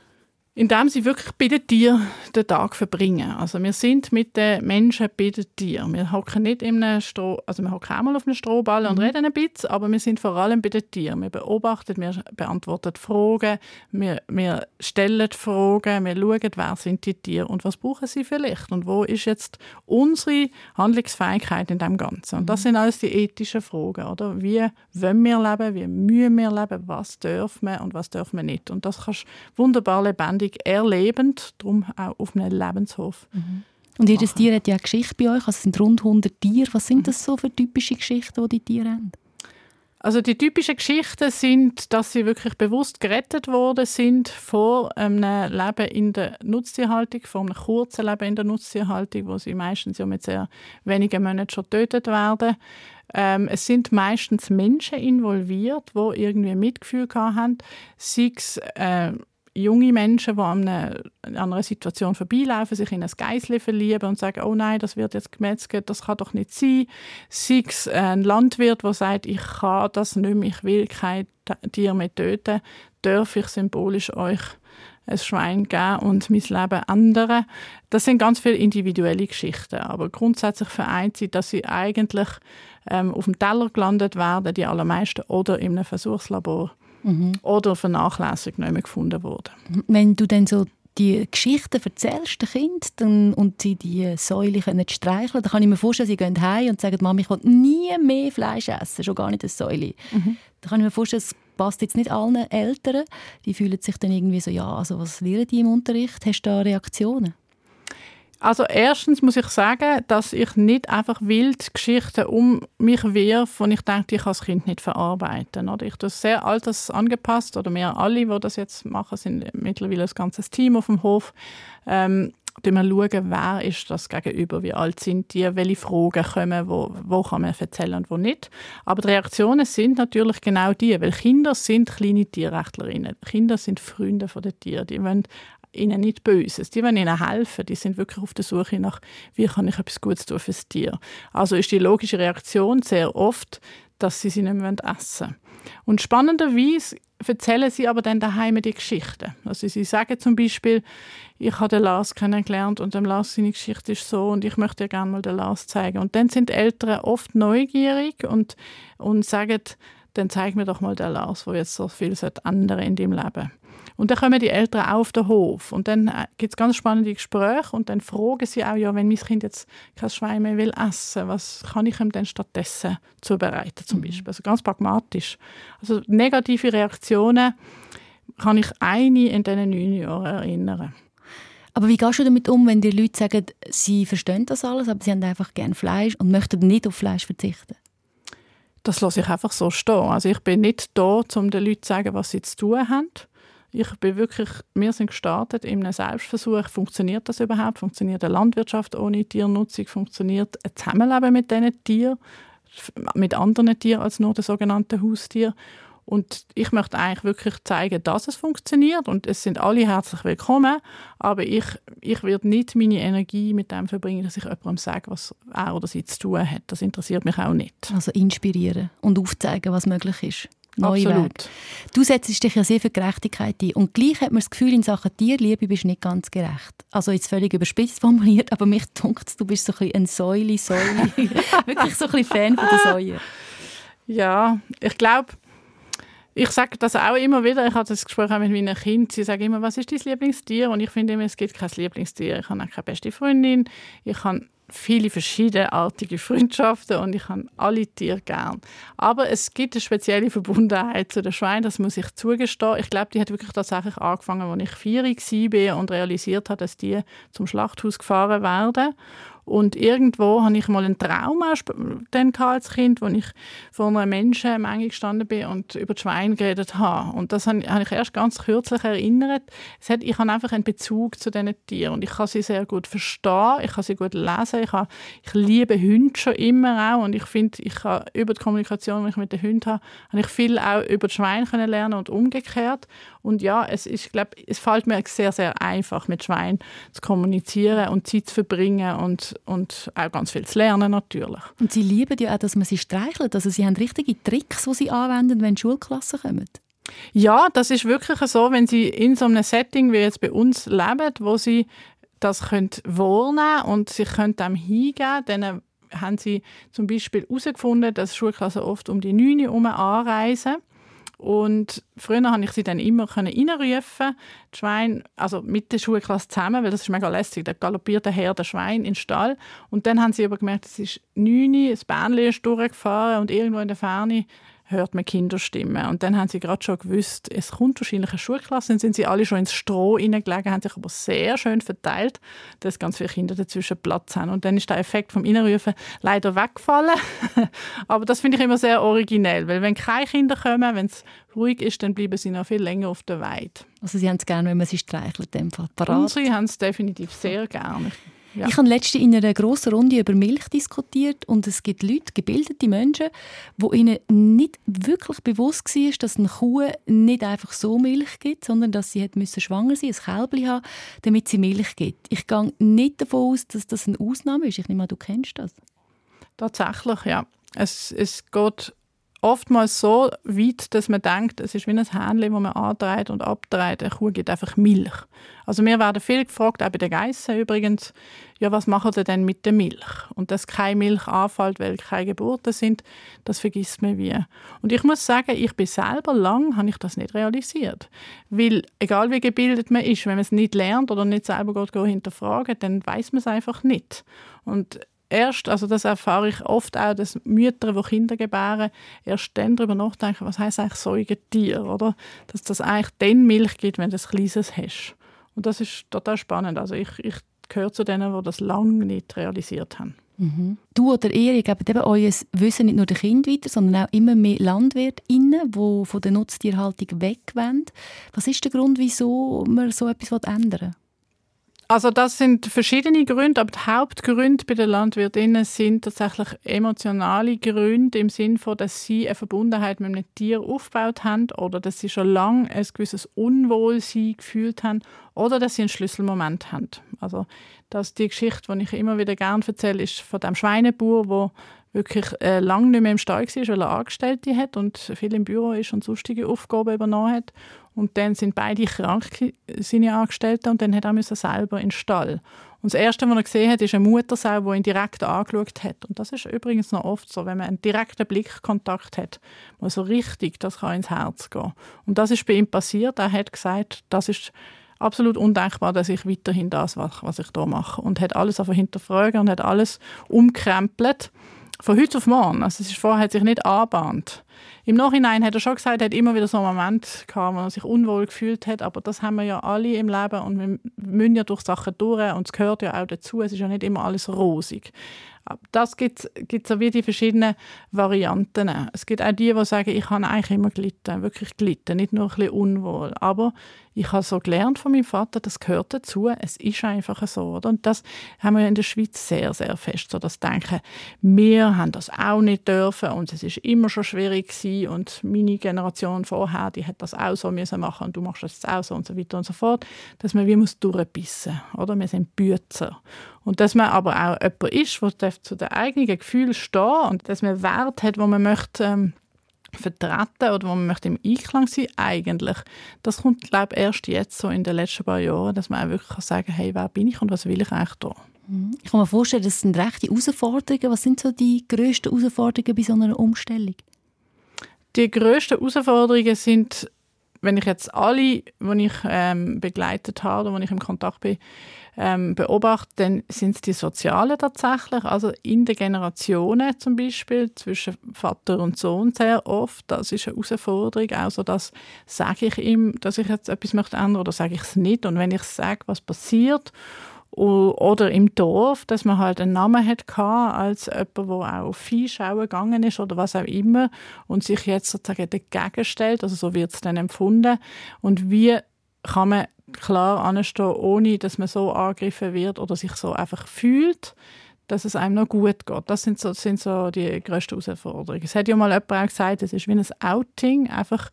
Indem sie wirklich bei den Tieren den Tag verbringen. Also wir sind mit den Menschen bei den Tieren. Wir hocken nicht in einem Stroh, also wir hocken einmal auf einem Strohball mhm. und reden ein bisschen, aber wir sind vor allem bei den Tieren. Wir beobachten, wir beantworten Fragen, wir, wir stellen Fragen, wir schauen, wer sind die Tiere und was brauchen sie vielleicht und wo ist jetzt unsere Handlungsfähigkeit in dem Ganzen. Und das mhm. sind alles die ethischen Fragen, oder? Wie wollen wir leben, wie müssen wir leben, was dürfen wir und was dürfen wir nicht. Und das kannst du wunderbar lebendig Ausstellung erlebend, darum auch auf einem Lebenshof. Mhm. Und jedes Tier hat ja eine Geschichte bei euch, also es sind rund 100 Tiere. Was sind das so für typische Geschichten, die die Tiere haben? Also die typischen Geschichten sind, dass sie wirklich bewusst gerettet worden sind vor einem Leben in der Nutztierhaltung, vor einem kurzen Leben in der Nutztierhaltung, wo sie meistens ja mit sehr wenigen Monaten schon getötet werden. Ähm, es sind meistens Menschen involviert, die irgendwie Mitgefühl haben, sei es äh, junge Menschen, die an einer, Situation vorbeilaufen, sich in ein Geisli verlieben und sagen, oh nein, das wird jetzt gemetzelt, das kann doch nicht sein. Sei es ein Landwirt, der sagt, ich kann das nicht mehr, ich will kein Tier mehr töten, darf ich symbolisch euch ein Schwein geben und mein Leben ändern. Das sind ganz viele individuelle Geschichten, aber grundsätzlich vereint sie, dass sie eigentlich ähm, auf dem Teller gelandet werden, die allermeisten, oder in einem Versuchslabor mhm. oder vernachlässigt nicht mehr gefunden wurde. Wenn du dann so die Geschichten erzählst den Kind dann, und sie die Säule können streicheln, dann kann ich mir vorstellen, sie gehen heim und sagen, Mama, ich will nie mehr Fleisch essen, schon gar nicht eine Säule. Mhm. Da kann ich mir vorstellen, es passt jetzt nicht allen Eltern. Die fühlen sich dann irgendwie so, ja, also was lernen die im Unterricht? Hast du da Reaktionen? Also erstens muss ich sagen, dass ich nicht einfach wild Geschichten um mich wirf, und ich denke, ich kann das Kind nicht verarbeiten. Oder ich das sehr alters angepasst, oder wir alle, die das jetzt machen, sind mittlerweile ein ganzes Team auf dem Hof. Ähm, wir schauen, wer ist das gegenüber, wie alt sind die, welche Fragen kommen, wo, wo kann man erzählen und wo nicht. Aber die Reaktionen sind natürlich genau die, weil Kinder sind kleine Tierrechtlerinnen. Kinder sind Freunde der Tiere. Die wollen ihnen nicht Böses. Die wollen ihnen helfen. Die sind wirklich auf der Suche nach, wie kann ich etwas Gutes tun fürs Tier. Also ist die logische Reaktion sehr oft, dass sie sie nicht mehr essen wollen. Und spannenderweise erzählen sie aber dann daheim die Geschichten. Also sie sagen zum Beispiel, ich habe den Lars kennengelernt und dem Lars seine Geschichte ist so und ich möchte dir gerne mal den Lars zeigen. Und dann sind Eltern oft neugierig und, und sagen, dann zeig mir doch mal den Lars, wo jetzt so viel ändern in deinem Leben. Und dann kommen die Eltern auch auf den Hof und dann äh, gibt es ganz spannende Gespräche und dann fragen sie auch, ja, wenn mein Kind jetzt kein Schwein mehr will essen, was kann ich ihm denn stattdessen zubereiten zum mhm. Beispiel? Also ganz pragmatisch. Also negative Reaktionen kann ich eine in diesen neun Jahren erinnern. Aber wie gehst du damit um, wenn die Leute sagen, sie verstehen das alles, aber sie haben einfach gerne Fleisch und möchten nicht auf Fleisch verzichten? Das lasse ich einfach so stehen. Also ich bin nicht da, um den Leuten zu sagen, was sie zu tun haben. Ich bin wirklich, wir sind gestartet in einem Selbstversuch. Funktioniert das überhaupt? Funktioniert eine Landwirtschaft ohne Tiernutzung? Funktioniert ein Zusammenleben mit diesen Tieren, mit anderen Tieren als nur den sogenannten Haustieren? Und ich möchte eigentlich wirklich zeigen, dass es funktioniert und es sind alle herzlich willkommen, aber ich, ich werde nicht meine Energie mit dem verbringen, dass ich jemandem sage, was er oder sie zu tun hat. Das interessiert mich auch nicht. Also inspirieren und aufzeigen, was möglich ist neue Absolut. Du setzt dich ja sehr für Gerechtigkeit ein. Und gleich hat man das Gefühl, in Sachen Tierliebe bist du nicht ganz gerecht. Also jetzt völlig überspitzt formuliert, aber mich dunkt du bist so ein, ein Säule, Säule. Wirklich so ein Fan von der Säule. Ja, ich glaube, ich sage das auch immer wieder. Ich hatte das Gespräch auch mit meinen Kindern. Sie sagen immer, was ist dein Lieblingstier? Und ich finde immer, es gibt kein Lieblingstier. Ich habe auch keine beste Freundin. Ich habe viele verschiedenartige Freundschaften und ich habe alle Tiere gern. Aber es gibt eine spezielle Verbundenheit zu den Schweinen, das muss ich zugestehen. Ich glaube, die hat wirklich tatsächlich angefangen, als ich vier war und realisiert habe, dass die zum Schlachthaus gefahren werden. Und irgendwo hatte ich mal einen Traum als Kind, wo ich vor einer Menschenmenge gestanden bin und über die Schweine geredet habe. Und das habe ich erst ganz kürzlich erinnert. Hat, ich habe einfach einen Bezug zu diesen Tieren und ich kann sie sehr gut verstehen, ich kann sie gut lesen, ich, habe, ich liebe Hunde schon immer auch und ich finde, ich kann über die Kommunikation, die ich mit den Hunden habe, habe ich viel auch über die Schweine lernen und umgekehrt. Und ja, es ist, ich glaube, es fällt mir sehr, sehr einfach, mit Schweinen zu kommunizieren und Zeit zu verbringen und und auch ganz viel zu lernen natürlich. Und Sie lieben ja auch, dass man sie streichelt. Also Sie haben richtige Tricks, die Sie anwenden, wenn Schulklassen kommen. Ja, das ist wirklich so, wenn Sie in so einem Setting wie jetzt bei uns leben, wo Sie das können wahrnehmen und sich können dem hingeben, dann haben Sie zum Beispiel herausgefunden, dass Schulklassen oft um die 9 Uhr anreisen. Und früher konnte ich sie dann immer reinrufen, die also mit der Schulklasse zusammen, weil das ist mega lässig. Da galoppiert der Herr der Schwein in den Stall. Und dann haben sie aber gemerkt, es ist 9 Uhr, das Bähnchen ist durchgefahren und irgendwo in der Ferne hört man Kinderstimmen. Und dann haben sie gerade schon gewusst, es kommt wahrscheinlich eine Schulklasse. Dann sind sie alle schon ins Stroh hineingelegen, haben sich aber sehr schön verteilt, dass ganz viele Kinder dazwischen Platz haben. Und dann ist der Effekt vom Innenrufen leider weggefallen. aber das finde ich immer sehr originell, weil wenn keine Kinder kommen, wenn es ruhig ist, dann bleiben sie noch viel länger auf der Weide. Also sie haben es gerne, wenn man sie streichelt, in dem Fall. Parat. Unsere haben es definitiv sehr gerne. Ja. Ich habe letztens in einer grossen Runde über Milch diskutiert und es gibt Leute, gebildete Menschen, wo ihnen nicht wirklich bewusst war, dass eine Kuh nicht einfach so Milch gibt, sondern dass sie müssen schwanger sein, ein Kälbchen haben, damit sie Milch gibt. Ich gehe nicht davon aus, dass das eine Ausnahme ist. Ich nehme an, du kennst das. Tatsächlich, ja. Es, es geht oftmals so weit, dass man denkt, es ist wie ein Hähnchen, das man antreibt und abtreibt. Eine Kuh gibt einfach Milch. Also wir werden viel gefragt, auch bei den Geissen übrigens, ja, was machen sie denn mit der Milch? Und dass keine Milch anfällt, weil keine Geburten sind, das vergisst man wie. Und ich muss sagen, ich bin selber lang, habe ich das nicht realisiert. Weil, egal wie gebildet man ist, wenn man es nicht lernt oder nicht selber geht, hinterfragen, dann weiß man es einfach nicht. Und erst, also das erfahre ich oft auch, dass Mütter, die Kinder gebären, erst dann darüber nachdenken, was heißt eigentlich Säugetier, oder? Dass das eigentlich dann Milch gibt, wenn du ein kleines hast. Und das ist total spannend. Also ich, ich gehöre zu denen, die das lange nicht realisiert haben. Mhm. Du oder ihr gebt eben euer Wissen nicht nur den Kindern weiter, sondern auch immer mehr LandwirtInnen, die von der Nutztierhaltung wegwenden. Was ist der Grund, wieso man so etwas ändern will? Also das sind verschiedene Gründe, aber die Hauptgründe bei den Landwirtinnen sind tatsächlich emotionale Gründe im Sinne von, dass sie eine Verbundenheit mit einem Tier aufgebaut haben oder dass sie schon lange ein gewisses Unwohlsein gefühlt haben oder dass sie einen Schlüsselmoment haben. Also das die Geschichte, die ich immer wieder gerne erzähle, ist von dem Schweinebauer, der wirklich äh, lange nicht mehr im Stall war, weil er Angestellte hat und viel im Büro ist und sonstige Aufgaben übernommen hat. Und dann sind beide krank, seine Angestellten, und dann hat er selber in den Stall. Und das Erste, was er gesehen hat, ist eine Muttersau, die ihn direkt angeschaut hat. Und das ist übrigens noch oft so, wenn man einen direkten Blickkontakt hat, mal so richtig, das kann ins Herz gehen. Und das ist bei ihm passiert. Er hat gesagt, das ist absolut undenkbar, dass ich weiterhin das mache, was ich hier mache. Und hat alles einfach hinterfragen und hat alles umkrempelt von heute auf morgen. Also es ist vorher hat sich nicht anbahnt. Im Nachhinein hat er schon gesagt, er hat immer wieder so einen Moment gehabt, wo er sich unwohl gefühlt hat, aber das haben wir ja alle im Leben und wir müssen ja durch Sachen durch und es gehört ja auch dazu. Es ist ja nicht immer alles rosig. Das gibt es ja wie die verschiedenen Varianten. Es gibt auch die, die sagen, ich habe eigentlich immer gelitten, wirklich gelitten, nicht nur ein bisschen unwohl. Aber ich habe so gelernt von meinem Vater, das gehört dazu, es ist einfach so. Oder? Und das haben wir in der Schweiz sehr, sehr fest, so das Denken, wir haben das auch nicht dürfen und es ist immer schon schwierig gewesen und meine Generation vorher, die hat das auch so müssen machen und du machst das jetzt auch so und so weiter und so fort, dass man wie muss durchbissen, oder? Wir sind Bützer. Und dass man aber auch jemand ist, der zu den eigenen Gefühlen steht und dass man Wert hat, wo man möchte ähm, vertreten oder wo man möchte im Einklang sein eigentlich. Das kommt, glaube ich, erst jetzt so in den letzten paar Jahren, dass man auch wirklich kann sagen hey, wer bin ich und was will ich eigentlich da? Mhm. Ich kann mir vorstellen, das sind rechte Herausforderungen. Was sind so die grössten Herausforderungen bei so einer Umstellung? Die grössten Herausforderungen sind, wenn ich jetzt alle, die ich ähm, begleitet habe, wo ich im Kontakt bin, ähm, beobachte, dann sind es die Sozialen tatsächlich, also in den Generationen zum Beispiel, zwischen Vater und Sohn sehr oft. Das ist eine Herausforderung. Also das sage ich ihm, dass ich jetzt etwas möchte ändern oder sage ich es nicht. Und wenn ich sage, was passiert oder im Dorf, dass man halt einen Namen hat als jemand, der auch auf Viehschauen gegangen ist oder was auch immer und sich jetzt sozusagen dagegen stellt, also so wird es dann empfunden. Und wie kann man klar anstehen, ohne dass man so angegriffen wird oder sich so einfach fühlt, dass es einem noch gut geht. Das sind so, sind so die grössten Herausforderungen. Es hat ja mal jemand auch gesagt, es ist wie ein Outing, einfach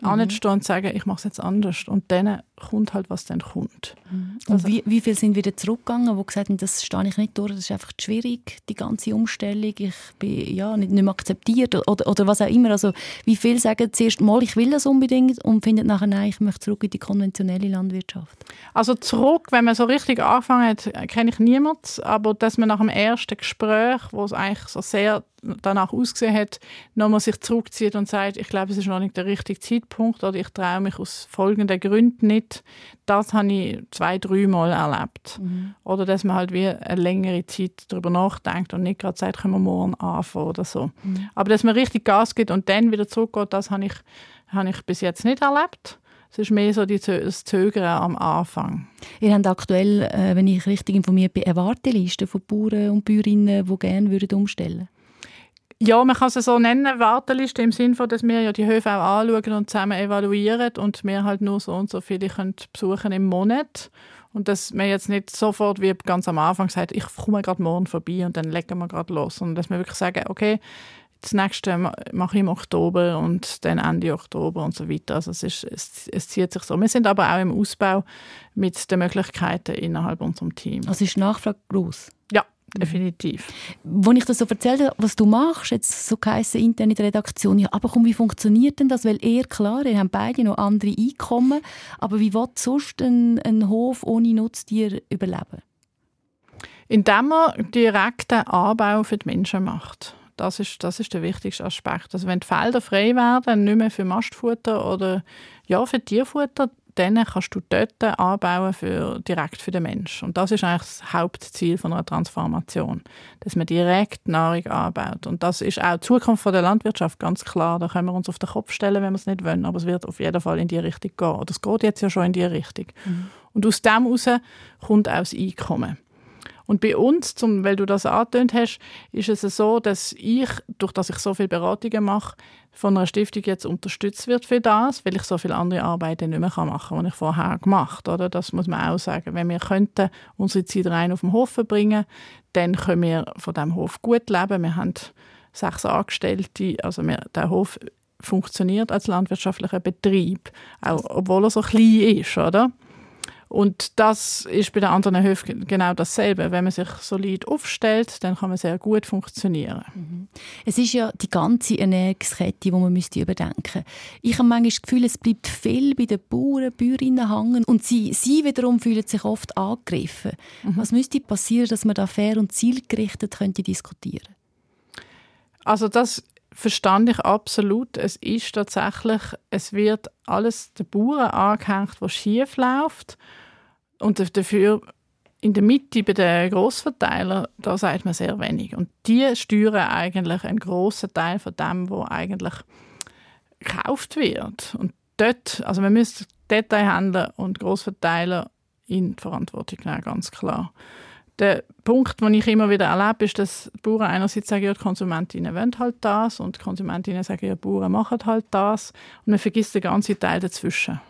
mhm. anzustehen und sagen, ich mache es jetzt anders. Und dann kommt halt, was dann kommt. Mhm. Und also, wie, wie viele sind wieder zurückgegangen, die gesagt haben, das stehe ich nicht durch, das ist einfach schwierig, die ganze Umstellung, ich bin ja, nicht, nicht mehr akzeptiert oder, oder was auch immer. Also wie viele sagen zuerst mal, ich will das unbedingt und finden nachher, nein, ich möchte zurück in die konventionelle Landwirtschaft? Also zurück, wenn man so richtig angefangen hat, kenne ich niemanden, aber dass man nach dem ersten Gespräch, wo es eigentlich so sehr danach ausgesehen hat, nochmal sich zurückzieht und sagt, ich glaube, es ist noch nicht der richtige Zeitpunkt oder ich traue mich aus folgenden Gründen nicht. Das habe ich zwei, dreimal erlebt. Mhm. Oder dass man halt wie eine längere Zeit darüber nachdenkt und nicht gerade sagt, können wir morgen anfangen oder so. Mhm. Aber dass man richtig Gas gibt und dann wieder zurückgeht, das habe ich, habe ich bis jetzt nicht erlebt. Es ist mehr so die, das Zögern am Anfang. Ihr habt aktuell, äh, wenn ich richtig informiert bin, eine Warteliste von Bauern und Bäuerinnen, die gerne umstellen würden. Ja, man kann es so nennen, Warteliste im Sinne dass wir ja die Höfe auch anschauen und zusammen evaluieren und wir halt nur so und so viele können besuchen im Monat. Und dass man jetzt nicht sofort, wie ganz am Anfang sagt, ich komme gerade morgen vorbei und dann legen wir gerade los. Und dass wir wirklich sagen, okay, das nächste mache ich im Oktober und dann Ende Oktober und so weiter. Also es, ist, es, es zieht sich so. Wir sind aber auch im Ausbau mit den Möglichkeiten innerhalb unserem Team. Also ist die Nachfrage groß? Ja, definitiv. Als ich das so erzählt habe, was du machst, jetzt so geheissen, intern in der Redaktion, ja, aber komm, wie funktioniert denn das? Weil eher klar, ihr habt beide noch andere Einkommen, aber wie will sonst ein, ein Hof ohne Nutztier überleben? Indem man direkten Anbau für die Menschen macht. Das ist, das ist der wichtigste Aspekt. Also wenn die Felder frei werden, nicht mehr für Mastfutter oder ja, für Tierfutter, dann kannst du dort anbauen für, direkt für den Menschen. Und das ist eigentlich das Hauptziel von einer Transformation, dass man direkt Nahrung anbaut. Und das ist auch die Zukunft der Landwirtschaft, ganz klar. Da können wir uns auf den Kopf stellen, wenn wir es nicht wollen, aber es wird auf jeden Fall in die Richtung gehen. Oder es geht jetzt ja schon in die Richtung. Mhm. Und aus dem heraus kommt auch das Einkommen. Und bei uns, zum, weil du das angetönt hast, ist es so, dass ich, durch dass ich so viele Beratungen mache, von einer Stiftung jetzt unterstützt wird für das, weil ich so viele andere Arbeiten nicht mehr machen kann, die ich vorher gemacht habe. Das muss man auch sagen. Wenn wir könnten unsere Zeit rein auf den Hof bringen, dann können wir von dem Hof gut leben. Wir haben sechs Angestellte, also wir, der Hof funktioniert als landwirtschaftlicher Betrieb, auch obwohl er so klein ist, oder? Und das ist bei den anderen Höfen genau dasselbe. Wenn man sich solid aufstellt, dann kann man sehr gut funktionieren. Mhm. Es ist ja die ganze Ernährungskette, die man müsste überdenken Ich habe manchmal das Gefühl, es bleibt viel bei den Bauern, Bäuerinnen hängen und sie, sie wiederum fühlen sich oft angegriffen. Mhm. Was müsste passieren, dass man da fair und zielgerichtet könnte diskutieren Also das verstand ich absolut. Es ist tatsächlich, es wird alles den Bauern angehängt, was schief läuft. Und dafür in der Mitte bei den Grossverteilern, da sagt man sehr wenig. Und die steuern eigentlich einen grossen Teil von dem, was eigentlich gekauft wird. Und dort, also man müsste Detailhändler und Grossverteiler in Verantwortung nehmen, ganz klar. Der Punkt, den ich immer wieder erlebe, ist, dass die Bauern einerseits sagen, ja, die Konsumentinnen wollen halt das und die Konsumentinnen sagen, ja, die Bauern machen halt das. Und man vergisst den ganzen Teil dazwischen.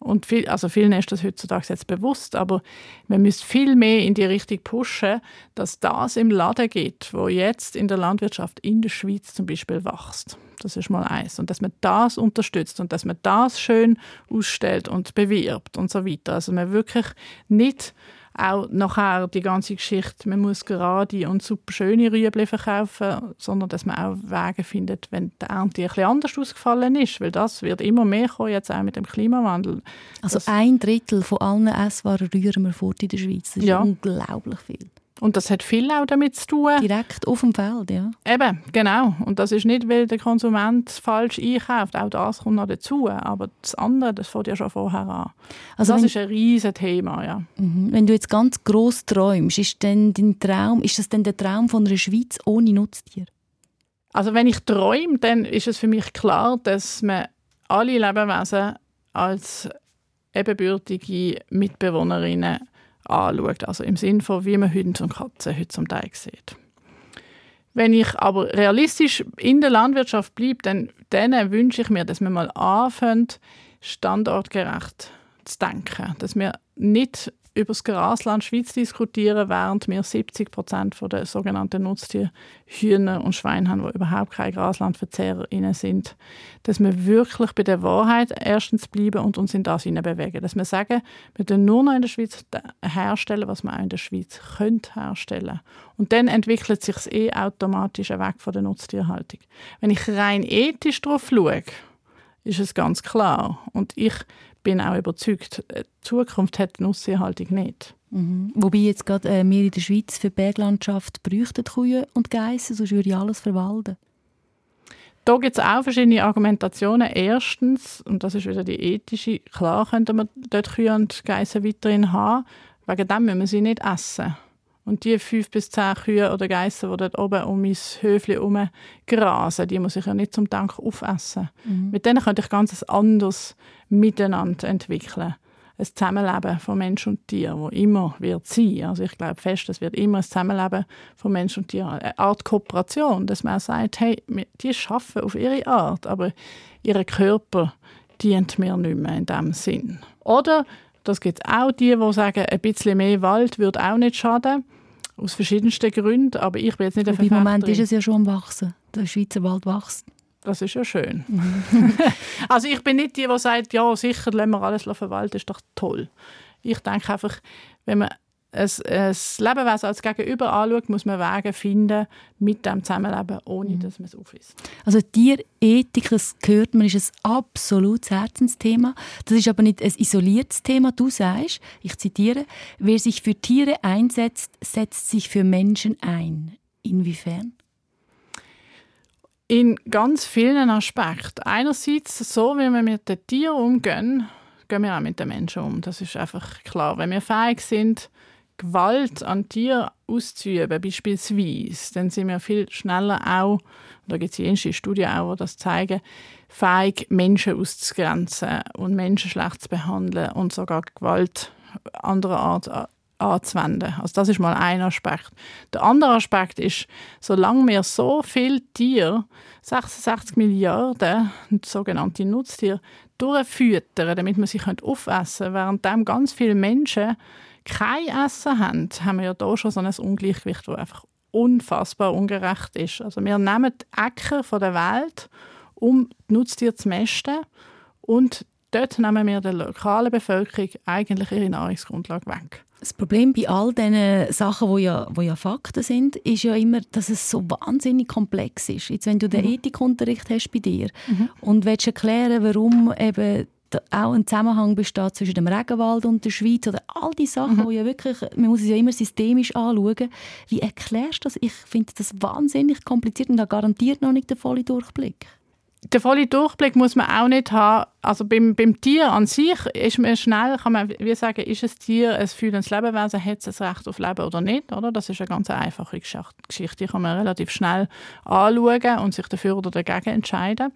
Und viel, also vielen ist das heutzutage jetzt bewusst, aber man müsste viel mehr in die Richtung pushen, dass das im Laden geht, wo jetzt in der Landwirtschaft in der Schweiz zum Beispiel wächst. Das ist mal eins. Und dass man das unterstützt und dass man das schön ausstellt und bewirbt und so weiter. Also man wirklich nicht auch nachher die ganze Geschichte, man muss gerade und super schöne Rüebli verkaufen, sondern dass man auch Wege findet, wenn die Ernte ein bisschen anders ausgefallen ist, weil das wird immer mehr kommen, jetzt auch mit dem Klimawandel. Also das ein Drittel von allen Esswaren rühren wir fort in der Schweiz, das ist ja. unglaublich viel. Und das hat viel auch damit zu tun. Direkt auf dem Feld, ja. Eben, genau. Und das ist nicht, weil der Konsument falsch einkauft. Auch das kommt noch dazu. Aber das andere, das fängt ja schon vorher an. Also das ist ein riesiges Thema, ja. Mhm. Wenn du jetzt ganz gross träumst, ist, denn dein Traum, ist das denn der Traum von einer Schweiz ohne Nutztier? Also wenn ich träume, dann ist es für mich klar, dass man alle Lebewesen als ebenbürtige Mitbewohnerinnen anschaut. Also im Sinne von, wie man Hunde und Katzen heute zum Teil sieht. Wenn ich aber realistisch in der Landwirtschaft bleibe, dann, dann wünsche ich mir, dass wir mal anfangen, standortgerecht zu denken. Dass wir nicht über das Grasland Schweiz diskutieren, während wir 70 Prozent der sogenannten Nutztiere Hühner und Schweine haben, die überhaupt keine GraslandverzehrerInnen sind. Dass wir wirklich bei der Wahrheit erstens bleiben und uns in das bewegen. Dass wir sagen, wir können nur noch in der Schweiz herstellen, was wir auch in der Schweiz können herstellen Und dann entwickelt sich es eh automatisch weg von der Nutztierhaltung. Wenn ich rein ethisch darauf schaue, ist es ganz klar. Und ich bin auch überzeugt, die Zukunft hat die Nusstierhaltung nicht. Mhm. Wobei jetzt gerade äh, wir in der Schweiz für die Berglandschaft bräuchten Kühe und Geissen, sonst würde ich alles verwalten. Da gibt es auch verschiedene Argumentationen. Erstens, und das ist wieder die ethische, klar könnte man dort Kühe und Geissen weiterhin haben, wegen dem müssen wir sie nicht essen. Und die fünf bis zehn Kühe oder Geissen, die dort oben um mein Höfli herum grasen, die muss ich ja nicht zum Dank aufessen. Mhm. Mit denen könnte ich ganz anderes Miteinander entwickeln. Ein Zusammenleben von Mensch und Tier, wo immer wird sein. Also ich glaube fest, es wird immer ein Zusammenleben von Mensch und Tier. Eine Art Kooperation, dass man sagt, hey, die schaffen auf ihre Art, aber ihr Körper dient mir nicht mehr in dem Sinn. Oder das gibt es auch die, die sagen, ein bisschen mehr Wald würde auch nicht schaden. Aus verschiedensten Gründen. Aber ich bin jetzt nicht ein Im Moment ist es ja schon am Wachsen. Der Schweizer Wald wächst. Das ist ja schön. also ich bin nicht die, die sagt, ja sicher, lassen wir alles verwalten, ist doch toll. Ich denke einfach, wenn man ein, ein Lebewesen als Gegenüber anschaut, muss man Wege finden mit dem Zusammenleben, ohne mhm. dass man es aufisst. Also Tierethik, das gehört man, ist ein absolutes Herzensthema. Das ist aber nicht ein isoliertes Thema. Du sagst, ich zitiere, wer sich für Tiere einsetzt, setzt sich für Menschen ein. Inwiefern? In ganz vielen Aspekten. Einerseits so, wie wir mit den Tieren umgehen, gehen wir auch mit den Menschen um. Das ist einfach klar. Wenn wir fähig sind, Gewalt an Tieren auszuüben, beispielsweise, dann sind wir viel schneller auch, da gibt es jene Studien auch, die das zeigen, fähig, Menschen auszugrenzen und Menschen schlecht zu behandeln und sogar Gewalt anderer Art anzuwenden. Also das ist mal ein Aspekt. Der andere Aspekt ist, solange wir so viele Tiere, 66 Milliarden sogenannte Nutztiere, durchfüttern, damit man sie aufessen können, während ganz viele Menschen kein Essen haben, haben wir ja da schon so ein Ungleichgewicht, das einfach unfassbar ungerecht ist. Also wir nehmen die Äcker von der Welt, um die Nutztiere zu mästen und dort nehmen wir der lokalen Bevölkerung eigentlich ihre Nahrungsgrundlage weg. Das Problem bei all diesen Sachen, wo ja, wo ja Fakten sind, ist ja immer, dass es so wahnsinnig komplex ist. Jetzt, wenn du den mhm. Ethikunterricht hast bei dir mhm. und willst erklären, warum eben auch ein Zusammenhang besteht zwischen dem Regenwald und der Schweiz oder all die Sachen, mhm. wo ja wirklich, man muss es ja immer systemisch anschauen. Wie erklärst du das? Ich finde das wahnsinnig kompliziert und da garantiert noch nicht der volle Durchblick. Den vollen Durchblick muss man auch nicht haben. Also beim, beim Tier an sich ist man schnell, kann man wie sagen, ist ein Tier ein fühlendes Lebewesen, hat es ein Recht auf Leben oder nicht? Oder? Das ist eine ganz einfache Geschichte. Die kann man relativ schnell anschauen und sich dafür oder dagegen entscheiden.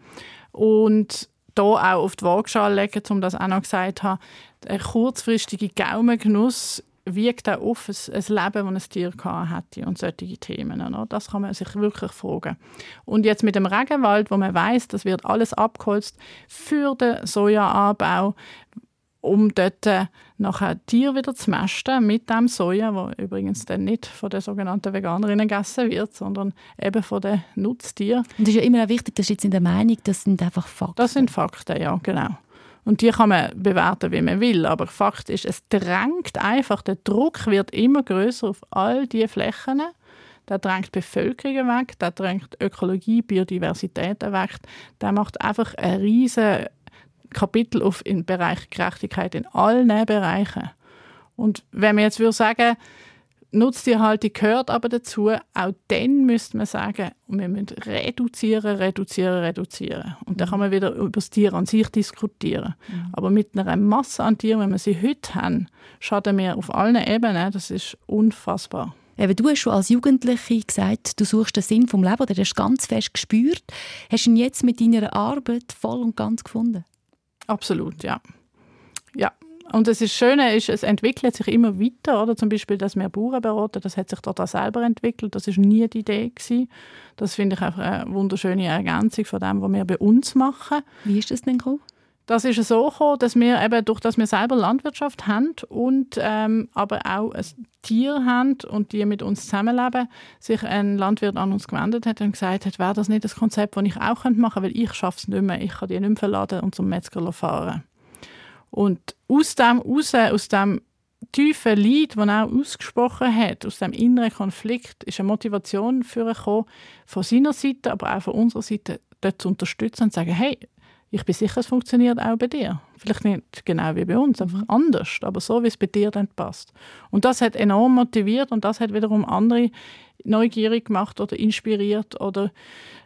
Und hier auch auf die Waagschale legen, um das auch noch gesagt zu haben, ein kurzfristiger Gaumengenuss wiegt auch auf ein, ein Leben, das ein Tier hatte und solche Themen. Oder? Das kann man sich wirklich fragen. Und jetzt mit dem Regenwald, wo man weiß, das wird alles abgeholzt für den Sojaanbau, um dort äh, nachher Tier wieder zu mästen mit dem Soja, wo übrigens dann nicht von den sogenannten Veganerinnen gegessen wird, sondern eben von den Nutztieren. Und es ist ja immer auch wichtig, das ist jetzt in der Meinung, das sind einfach Fakten. Das sind Fakten, ja, genau. Und die kann man bewerten, wie man will. Aber Fakt ist, es drängt einfach, der Druck wird immer größer auf all diese Flächen. Der drängt die Bevölkerung weg, der drängt Ökologie, Biodiversität weg. Der macht einfach ein riesen Kapitel auf im Bereich Gerechtigkeit in allen Bereichen. Und wenn man jetzt würde sagen, Nutztierhaltung gehört aber dazu. Auch dann müsste man sagen, wir müssen reduzieren, reduzieren, reduzieren. Und dann kann man wieder über das Tier an sich diskutieren. Mhm. Aber mit einer Masse an Tieren, wenn wir sie heute haben, schaden wir auf allen Ebenen. Das ist unfassbar. Eben, du hast schon als Jugendliche gesagt, du suchst den Sinn vom Leben oder hast ganz fest gespürt. Hast du ihn jetzt mit deiner Arbeit voll und ganz gefunden? Absolut, ja. Ja, und das Schöne ist, es entwickelt sich immer weiter. Oder? Zum Beispiel, dass wir Bauern beraten, das hat sich dort auch selber entwickelt. Das ist nie die Idee gewesen. Das finde ich einfach eine wunderschöne Ergänzung von dem, was wir bei uns machen. Wie ist das denn gekommen? Das ist so gekommen, dass wir eben durch dass wir selber Landwirtschaft haben und ähm, aber auch ein Tier haben und die mit uns zusammenleben, sich ein Landwirt an uns gewendet hat und gesagt hat, wäre das nicht das Konzept, das ich auch machen könnte, weil ich schaffe es nicht mehr, ich kann die nicht mehr verladen und zum Metzger fahren. Und aus dem raus, aus dem tiefen Leid, das er ausgesprochen hat, aus dem inneren Konflikt, ist eine Motivation für von seiner Seite, aber auch von unserer Seite, dort zu unterstützen und zu sagen, hey, ich bin sicher, es funktioniert auch bei dir. Vielleicht nicht genau wie bei uns, einfach mhm. anders, aber so, wie es bei dir dann passt. Und das hat enorm motiviert und das hat wiederum andere neugierig gemacht oder inspiriert oder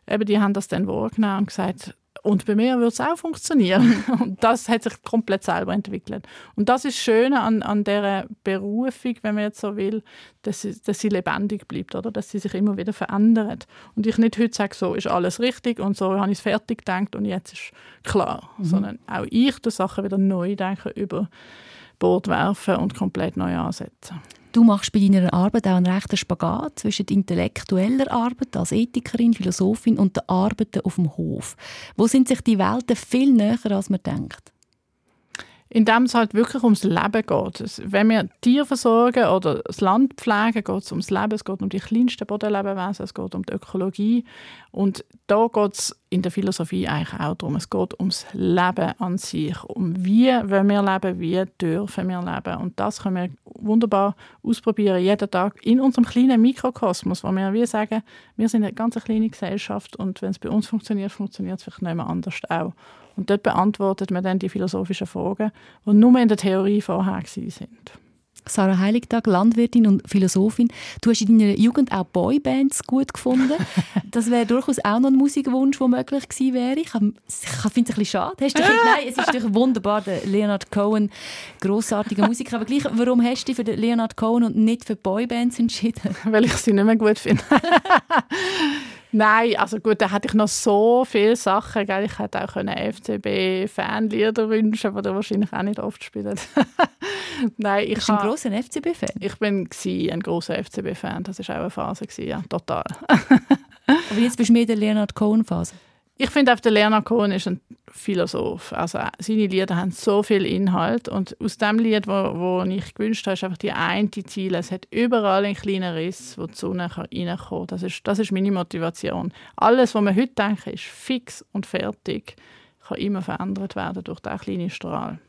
eben die haben das dann wahrgenommen und gesagt, und bei mir wird es auch funktionieren. Und das hat sich komplett selber entwickelt. Und das ist das Schöne an, an dieser Berufung, wenn man jetzt so will, dass sie, dass sie lebendig bleibt, oder? dass sie sich immer wieder verändert. Und ich nicht heute sage, so ist alles richtig und so habe ich es fertig gedacht und jetzt ist klar. Mhm. Sondern auch ich die Sachen wieder neu denken, über Bord werfen und komplett neu ansetzen. Du machst bei deiner Arbeit auch einen rechten Spagat zwischen intellektueller Arbeit als Ethikerin, Philosophin und der Arbeiten auf dem Hof. Wo sind sich die Welten viel näher, als man denkt? Indem es halt wirklich ums Leben geht. Wenn wir Tiere versorgen oder das Land pflegen, geht es ums Leben, es geht um die kleinsten Bodenlebewesen, es geht um die Ökologie. Und da geht es in der Philosophie eigentlich auch darum. Es geht ums Leben an sich, um wie wollen wir leben, wie dürfen wir leben. Und das können wir wunderbar ausprobieren, jeden Tag in unserem kleinen Mikrokosmos, wo wir wie sagen, wir sind eine ganz kleine Gesellschaft und wenn es bei uns funktioniert, funktioniert es vielleicht nicht mehr anders auch. Und dort beantwortet man dann die philosophischen Fragen, die nur in der Theorie vorher sind. Sarah Heiligtag, Landwirtin und Philosophin. Du hast in deiner Jugend auch Boybands gut gefunden. Das wäre durchaus auch noch ein Musikwunsch, der möglich gewesen wäre. Ich, finde es ein bisschen schade. Hast du Nein, es ist natürlich wunderbar, der Leonard Cohen, grossartiger Musiker. Aber gleich, warum hast du dich für den Leonard Cohen und nicht für Boybands entschieden? Weil ich sie nicht mehr gut finde. Nein, also gut, da hätte ich noch so viele Sachen. Gell? Ich hätte auch FCB-Fanlieder wünschen, die er wahrscheinlich auch nicht oft spielt. Nein, ich Bist du ein grosser FCB-Fan? Ich bin ein grosser FCB-Fan. Das war auch eine Phase, ja, total. Aber jetzt bist du mehr in der Leonard Cohen-Phase? Ich finde auch, der Leonard Cohen ist ein Philosoph. Also seine Lieder haben so viel Inhalt und aus dem Lied, wo, wo ich gewünscht habe, ist einfach die eine Ziele. Es hat überall einen kleinen Riss, wo die Sonne reinkommen. Das ist, das ist meine Motivation. Alles, was wir heute denken, ist fix und fertig, kann immer verändert werden durch diesen kleinen Strahl.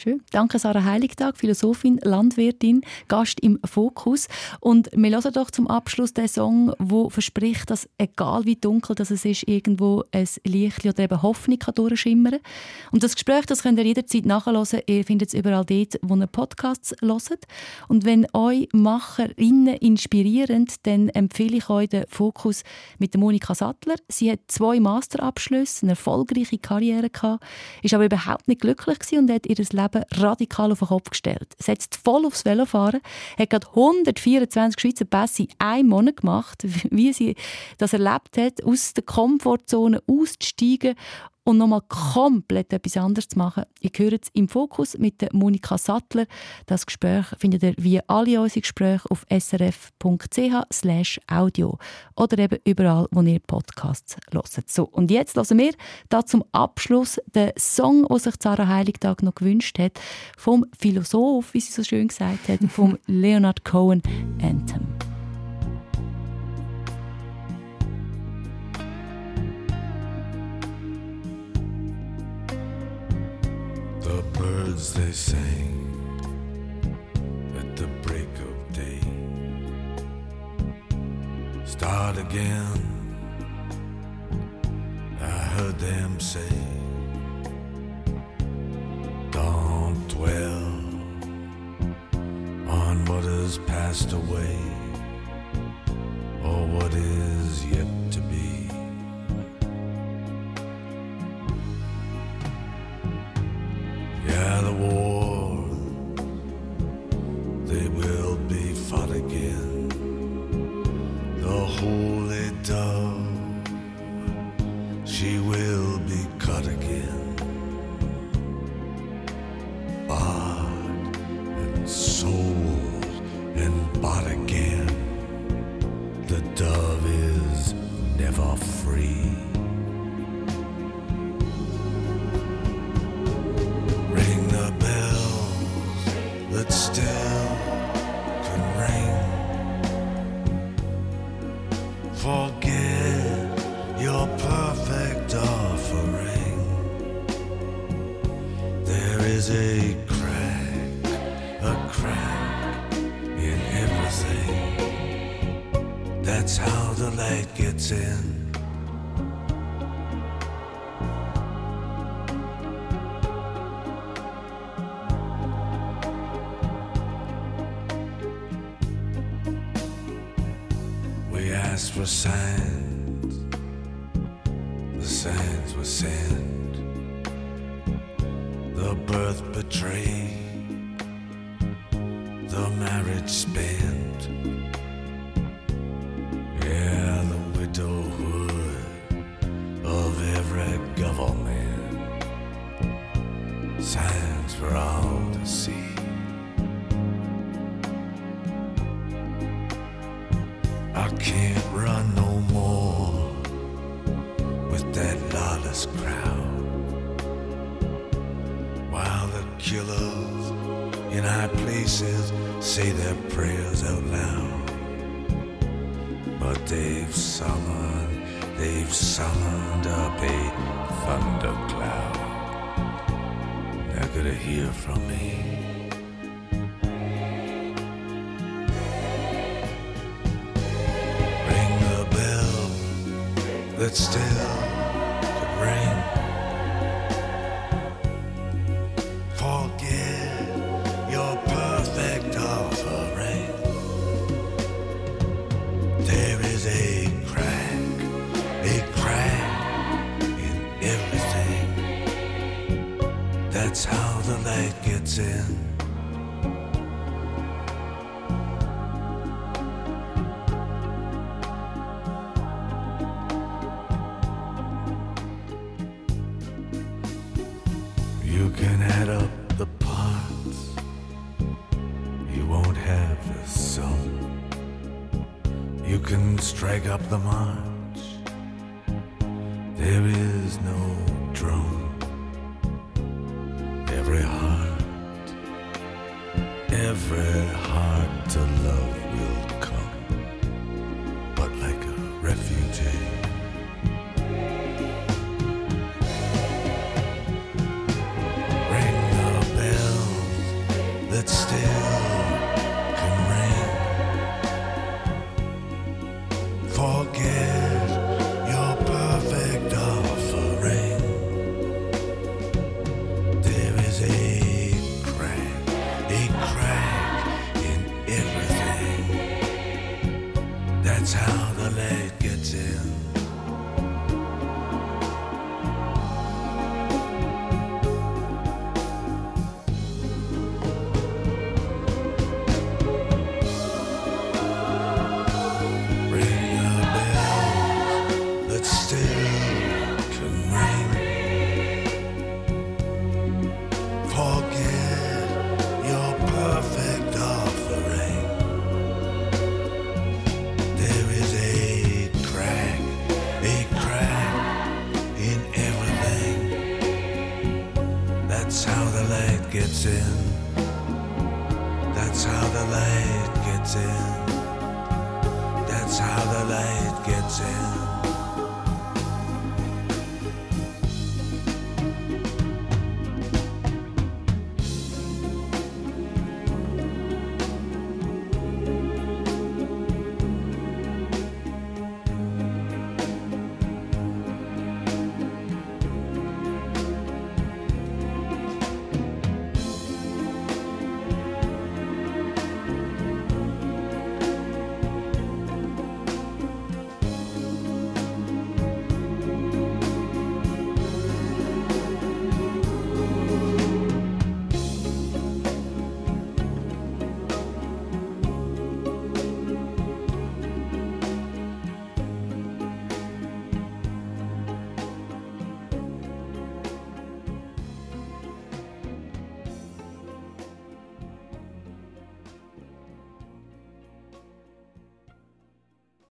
Schön. Danke, Sarah Heiligtag, Philosophin, Landwirtin, Gast im Fokus. Und wir hören doch zum Abschluss den Song, der verspricht, dass egal wie dunkel das es ist, irgendwo ein Licht oder eben Hoffnung kann durchschimmern Und das Gespräch das könnt ihr jederzeit nachhören. Ihr findet es überall dort, wo ihr Podcasts hört. Und wenn euch MacherInnen inspirieren, dann empfehle ich euch den Fokus mit der Monika Sattler. Sie hat zwei Masterabschlüsse, eine erfolgreiche Karriere gehabt, ist aber überhaupt nicht glücklich und hat ihr Leben Leben radikal auf den Kopf gestellt. Setzt voll aufs Velofahren, hat gerade 124 Schweizer Pässe in einem Monat gemacht, wie sie das erlebt hat, aus der Komfortzone auszusteigen und nochmal komplett etwas anderes zu machen. Ihr hört es im Fokus mit der Monika Sattler. Das Gespräch findet ihr wie alle unsere Gespräche auf srf.ch audio oder eben überall, wo ihr Podcasts hört. So, und jetzt hören wir da zum Abschluss den Song, den sich Sarah Heiligtag noch gewünscht hat, vom Philosoph, wie sie so schön gesagt hat, vom Leonard Cohen Anthem. words they sang at the break of day. Start again, I heard them say. Don't dwell on what has passed away or what is. can't run no more with that lawless crowd. While the killers in high places say their prayers out loud. But they've summoned, they've summoned up a thundercloud. They're gonna hear from me. that still could ring. Forget your perfect offering. There is a crack, a crack in everything. That's how the light gets in.